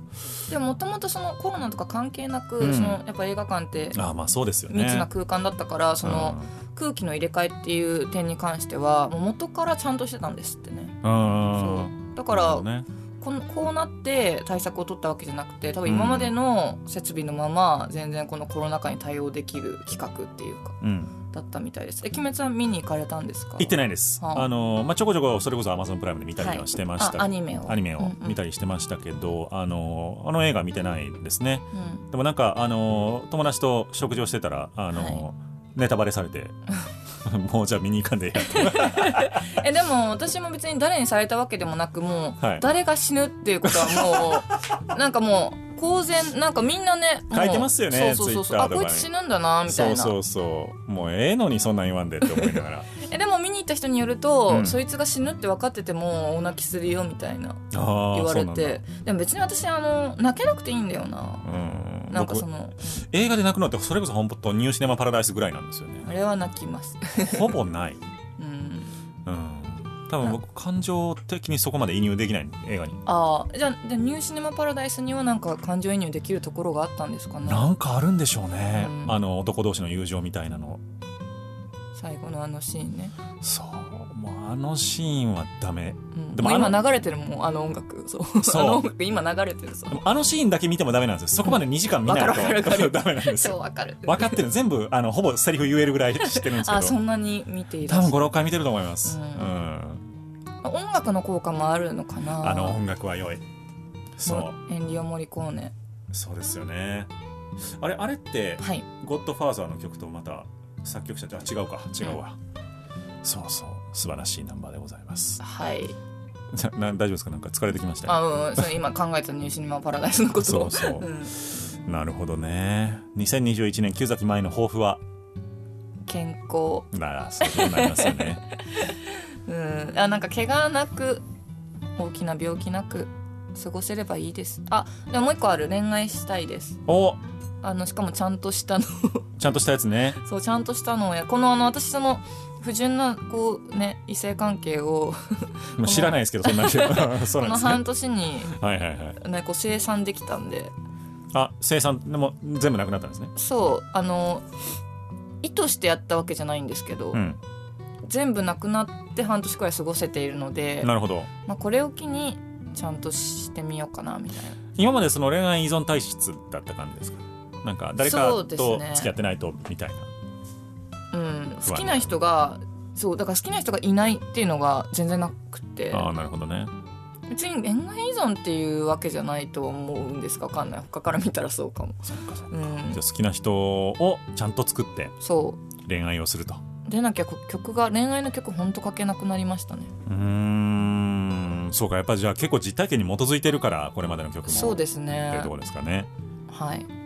でももともとそのコロナとか関係なく、うん。そのやっぱ映画館ってああまあそうですよね。密な空間だったからその空気の入れ替えっていう点に関してはもう元からちゃんとしてたんですってね。うん。うだからね。このこうなって対策を取ったわけじゃなくて多分今までの設備のまま全然このコロナ禍に対応できる企画っていうかうん。だったみたいです。え鬼滅は見に行かれたんですか？行ってないです、はあ。あのまあ、ちょこちょこそれこそアマゾンプライムで見たりはしてました、あアニメを。アニメをうんうん。見たりしてましたけど、あのあの映画見てないですね。うん。でもなんかあの友達と食事をしてたらあの、はい。ネタバレされて もうじゃあ見に行かんでえ えでも私も別に誰にされたわけでもなくもう、はい。誰が死ぬっていうことはもうなんかもう公然なんかみんなね書いてますよねそうそうそうあこいつ死ぬんだなみたいな。そうそうそう。もうええのにそんなん言わんでって思いながら。えでも見に行った人によると、うん。そいつが死ぬって分かってても大泣きするよみたいなああ言われて。でも別に私あの泣けなくていいんだよな。うん。僕なんかその、映画で泣くのってそれこそ本当ニューシネマパラダイスぐらいなんですよね。あれは泣きます。ほぼない。うん。うん多分僕感情的にそこまで移入できない映画に。ああじゃあでニューシネマパラダイスにはなんか感情移入できるところがあったんですかね？なんかあるんでしょうね、うん。あの男同士の友情みたいなの。最後のあのシーンね、そうもうあのシーンはダメ。うん、でも今流れてるもんあの音楽。そう。そう。あの音楽今流れてるそうあのシーンだけ見てもダメなんですよ。そこまで2時間見ないとるダメなんですそうよわかる。分かってる。全部あのほぼセリフ言えるぐらい知ってるんですけあそどんなに見ていら多分っしゃる。56回見てると思います、ううん。ん音楽の効果もあるのかな。あの音楽は良い。そう。エンリオ・モリコーネ。そうですよね。あれあれってはい「ゴッドファーザー」の曲とまた作曲者ってあ違うか。違うわ、そうそう素晴らしいナンバーでございます。はい。なな大丈夫ですか？なんか疲れてきましたあようんそれ今考えたニューシネマパラダイスのことを。そうそう。うん。なるほどね。2021年旧崎前の抱負は？健康。ならそうなりますよね。うん。あなんか怪我なく大きな病気なく過ごせればいいです。あでももう一個ある。恋愛したいです。おあのしかもちゃんとしたの。ちゃんとしたやつね。そうちゃんとしたのをやこのあの私その不純なこうね異性関係を。知らないですけどそんなに そうこなんですね。の半年に、はいはいはい。ね、こう生産できたんで。あ生産でも全部なくなったんですね。そうあの意図してやったわけじゃないんですけど、うん。全部なくなって半年くらい過ごせているので、なるほど。まあ、これを機にちゃんとしてみようかなみたいな。今までその恋愛依存体質だった感じですか？なんか誰かとね。付き合ってないとみたいな。うん、好きな人がそうだから好きな人がいないっていうのが全然なくて。ああなるほどね。別に恋愛依存っていうわけじゃないと思うんですかわかんない他から見たらそうかも。そっかそっか。うん。じゃあ好きな人をちゃんと作ってそ恋愛をすると。うでなきゃこ曲が恋愛の曲ほんと書けなくなりましたね。うーん。そうか。やっぱじゃあ結構実体験に基づいてるからこれまでの曲も。そうですっていねうところですかね。はい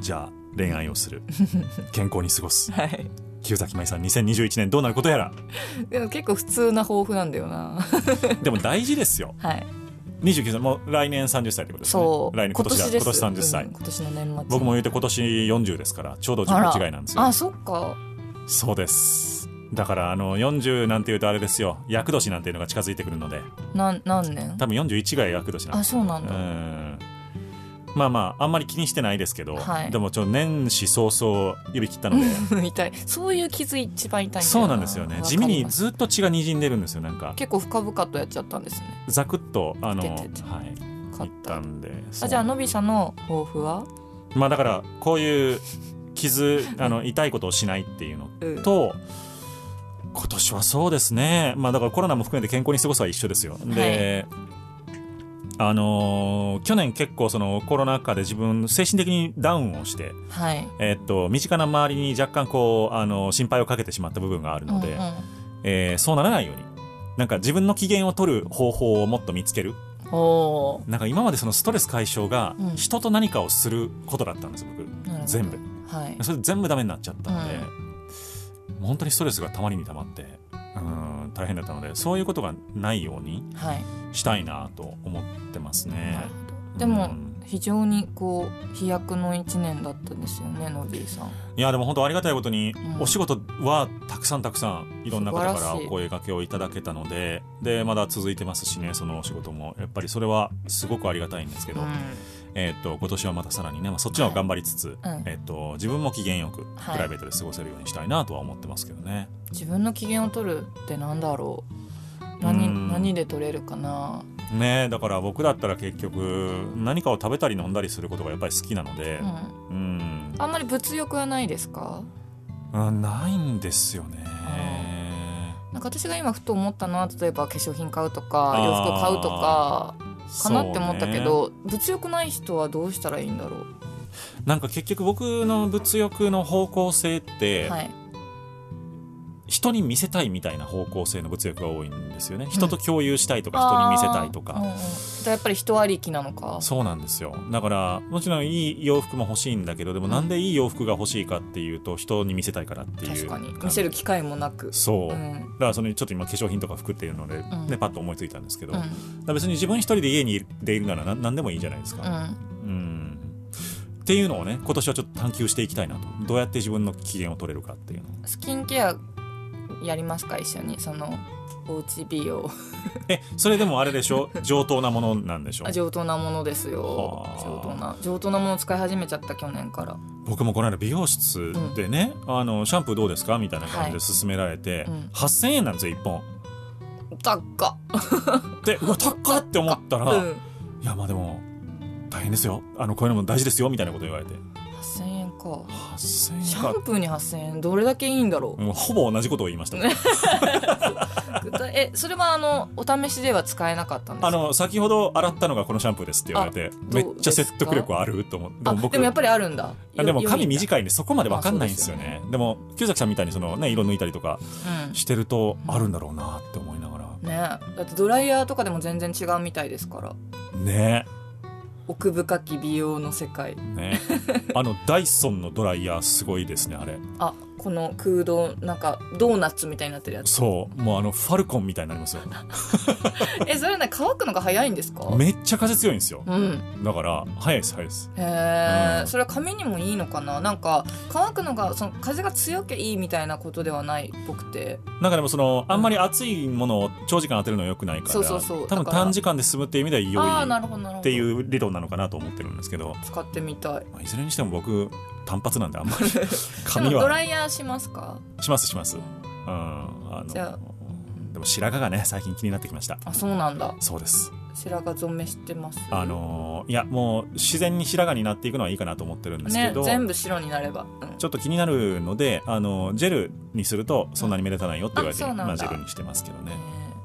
じゃあ恋愛をする。健康に過ごす。はい。清崎舞さん2021年どうなることやら。でも結構普通な抱負なんだよな。でも大事ですよ。はい。29歳もう来年30歳ってことですね。そう。来年今年だ。です。今年30歳、うん今年の年末。僕も言うて今年40ですからちょうどあら10違いなんですよ。あそっか。そうです。だからあの40なんていうとあれですよ。厄年なんていうのが近づいてくるので。なん何年？多分41が厄年なんあですうそうなんだ、んまあまああんまり気にしてないですけど、はい。でもちょ年始早々指切ったので。痛い。そういう傷一番痛いそうなんですよね。地味にずっと血がにじんでるんですよなんか。結構深々とやっちゃったんですね。ザクッとあのはい。買った。たんであじゃあのびさんの抱負は？まあだからこういう傷 あの痛いことをしないっていうのうん。と、今年はそうですね。まあだからコロナも含めて健康に過ごすは一緒ですよ。で、あのー去年結構そのコロナ禍で自分精神的にダウンをして、はい。えっと身近な周りに若干こうあの心配をかけてしまった部分があるので、うんうん。えーそうならないようになんか自分の機嫌を取る方法をもっと見つける。なんか今までそのストレス解消がうん。人と何かをすることだったんです僕。なるほど。全部。はい。それ全部ダメになっちゃったので、もう本当にストレスがたまりにたまってうん大変だったのでそういうことがないようにはい。したいなと思ってますね。なるほど。でもうん。非常にこう飛躍の一年だったんですよねのびーさん。いやでも本当ありがたいことに、うん。お仕事はたくさんたくさんいろんな方からお声掛けをいただけたのででまだ続いてますしねそのお仕事も。やっぱりそれはすごくありがたいんですけど、うんえー、と今年はまたさらにね、まあ、そっちの方頑張りつつ、うん。えー、と自分も機嫌よくはい。プライベートで過ごせるようにしたいなとは思ってますけどね、自分の機嫌を取るってなんだろう。何うん。何で取れるかな。ねえだから僕だったら結局何かを食べたり飲んだりすることがやっぱり好きなのでうん。うん、あんまり物欲はないですか？うんないんですよね。なんか私が今ふと思ったのは例えば化粧品買うとか洋服買うとかかなって思ったけそうね。ど、物欲ない人はどうしたらいいんだろう、なんか結局僕の物欲の方向性って、はい人に見せたいみたいな方向性の物欲が多いんですよね。人と共有したいとか、人に見せたいとか、うんやっぱり人ありきなのか。そうなんですよ。だからもちろんいい洋服も欲しいんだけどでもなんでいい洋服が欲しいかっていうと人に見せたいからっていう。確かに。見せる機会もなく。そう、うん。だからそのちょっと今化粧品とか服っていうので、ん。ねパッと思いついたんですけど、別に自分一人で家にいるでいるなら何何でもいいじゃないですか、うん。うん。っていうのをね今年はちょっと探求していきたいなと。どうやって自分の機嫌を取れるかっていうのを。スキンケアやりますか一緒に。そのおうち美容。えそれでもあれでしょ？上等なものなんでしょ？あ上等なものですよ。はあ。上等な上等なもの使い始めちゃった去年から。僕もこの間美容室でね、あのシャンプーどうですか？みたいな感じで勧められて、うん。8000円なんですよ1本。高っ。でうわ高っって思ったら、うん。いやまあでも大変ですよ。あのこういうのも大事ですよみたいなこと言われて。8000円か。8000シャンプーに8000円。どれだけいいんだろう。もうほぼ同じことを言いました。えそれはあのお試しでは使えなかったんですか？あの先ほど洗ったのがこのシャンプーですって言われてあめっちゃ説得力あると思ってであも僕でもやっぱりあるんだ。あでも髪い短いんでそこまで分かんないんですよまあね。でも久崎さんみたいにそのね色抜いたりとかうん。してるとあるんだろうなって思いながら。ね。だってドライヤーとかでも全然違うみたいですから。ね奥深き美容の世界。ね。あのダイソンのドライヤーすごいですねあれ。あこの空洞なんかドーナツみたいになってるやつ。そう。もうあのファルコンみたいになりますよ。えそれね乾くのが早いんですか？めっちゃ風強いんですよ。うん。だから早いです早いです。へえ、うん。それは髪にもいいのかな？なんか乾くのがその風が強きゃいいみたいなことではないっぽくて。なんかでもそのあんまり熱いものを長時間当てるのは良くないからそうそうそう。多分短時間で済むっていう意味では良いなるほどなるほど。っていう理論なのかなと思ってるんですけど、使ってみたい。まあ、いずれにしても僕単発なんであんまり。で髪もドラはイヤーしますか？しますします。うん。あのでも白髪がね最近気になってきました。あそうなんだ。そうです。白髪染めしてます？あのーいやもう自然に白髪になっていくのはいいかなと思ってるんですけねど、全部白になれば、うん。ちょっと気になるのであのジェルにするとそんなに目立たないよって言われて、うなんだ。まあ、ジェルにしてますけどね。ね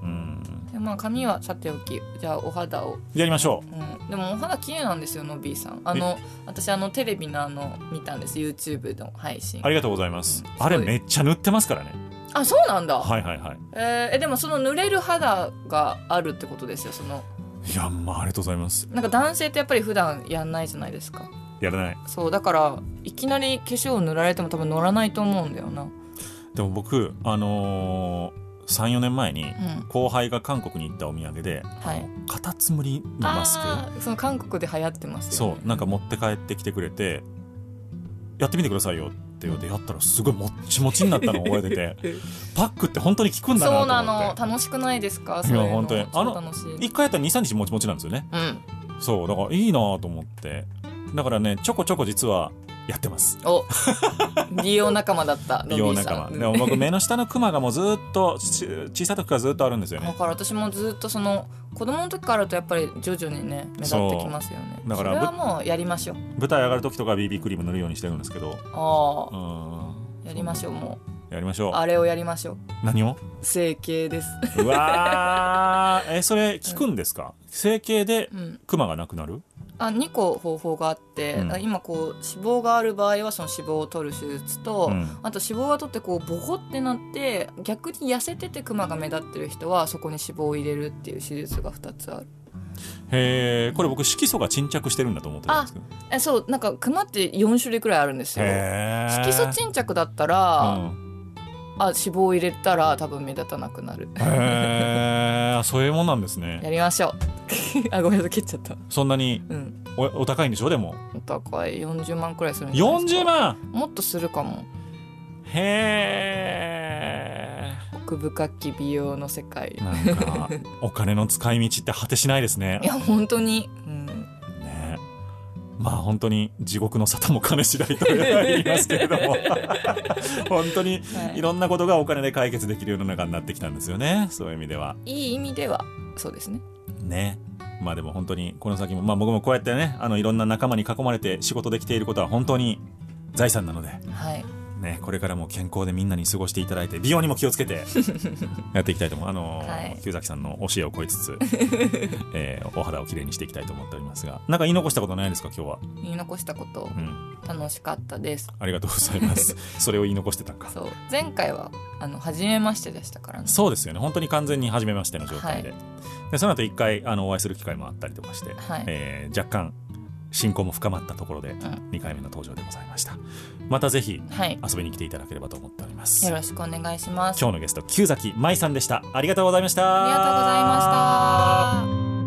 うん。でまあ髪はさておきじゃあお肌を、やりましょう。ん、でもお肌綺麗なんですよのびーさん。あの私あのテレビのあの見たんです YouTube の配信。うありがとうございます、うん。あれめっちゃ塗ってますからね。あそうなんだ、はいはいはい。えーえでもその濡れる肌があるってことですよその。いやまあありがとうございます。なんか男性ってやっぱり普段やんないじゃないですか。やらない。そうだからいきなり化粧を塗られても多分乗らないと思うんだよな。でも僕あのー、34年前にうん。後輩が韓国に行ったお土産で、カタツムリのマスク。その韓国で流行ってますよ、ね、そうなんか持って帰ってきてくれてやってみてくださいよって言われてやったらすごいもっちもちになったのを覚えてて パックって本当に効くんだなとそう思って。なの。楽しくないですか？そういうの本当に。あの超楽しい。一回やったら23日もちもちなんですよね。うん。そうだからいいなと思って。だからねちょこちょこ実はやってます。お美容仲間だった美容仲間。でも僕目の下のクマがもうずっとち小さい時からずっとあるんですよね。だから私もずっとその子供の時からとやっぱり徐々にね目立ってきますよね。だからそれはもうやりましょう。舞台上がる時とか BB クリーム塗るようにしてるんですけど。あうん。あやりましょうもやりましょう。うあれをやりましょう。何を？整形です。うわー。えそれ効くんですか？整形でうん。クマがなくなる？あ2個方法があって、うん。今こう脂肪がある場合はその脂肪を取る手術と、うん。あと脂肪が取ってこうボコってなって逆に痩せててクマが目立ってる人はそこに脂肪を入れるっていう手術が2つある。へえこれ僕色素が沈着してるんだと思ってたんですけど。えそうなんかクマって4種類くらいあるんですよ。色素沈着だったら、あ脂肪を入れたら多分目立たなくなる。へえそういうもんなんですね。やりましょう。あごめんなさい切っちゃった。そんなにうん。おお高いんでしょ？でも。お高い。40万くらいするんじゃないです40か万？もっとするかも。へ奥深き美容の世界。えなんか お金の使い道って果てしないですね。いや本当に、まあ本当に地獄の沙汰も金次第と言いますけれども。本当にはい。いろんなことがお金で解決できる世の中になってきたんですよね。そういう意味では。いい意味ではそうですね。ね。まあでも本当にこの先もまあ僕もこうやってねあのいろんな仲間に囲まれて仕事できていることは本当に財産なので。はいね、これからも健康でみんなに過ごしていただいて美容にも気をつけて やっていきたいと思う。あのーはい。久崎さんの教えを超えつつ、えーお肌をきれいにしていきたいと思っておりますがなんか言い残したことないですか今日は、言い残したことうん、楽しかったです。ありがとうございます。それを言い残してたんか。そう。前回はあの初めましてでしたからね。そうですよね。本当に完全に初めましての状態で,、でその後一回あのお会いする機会もあったりとかして、はい。えー若干親交も深まったところで2回目の登場でございました、またぜひ遊びに来ていただければと思っております、はい、よろしくお願いします。今日のゲスト久崎舞さんでした。ありがとうございました。ありがとうございました。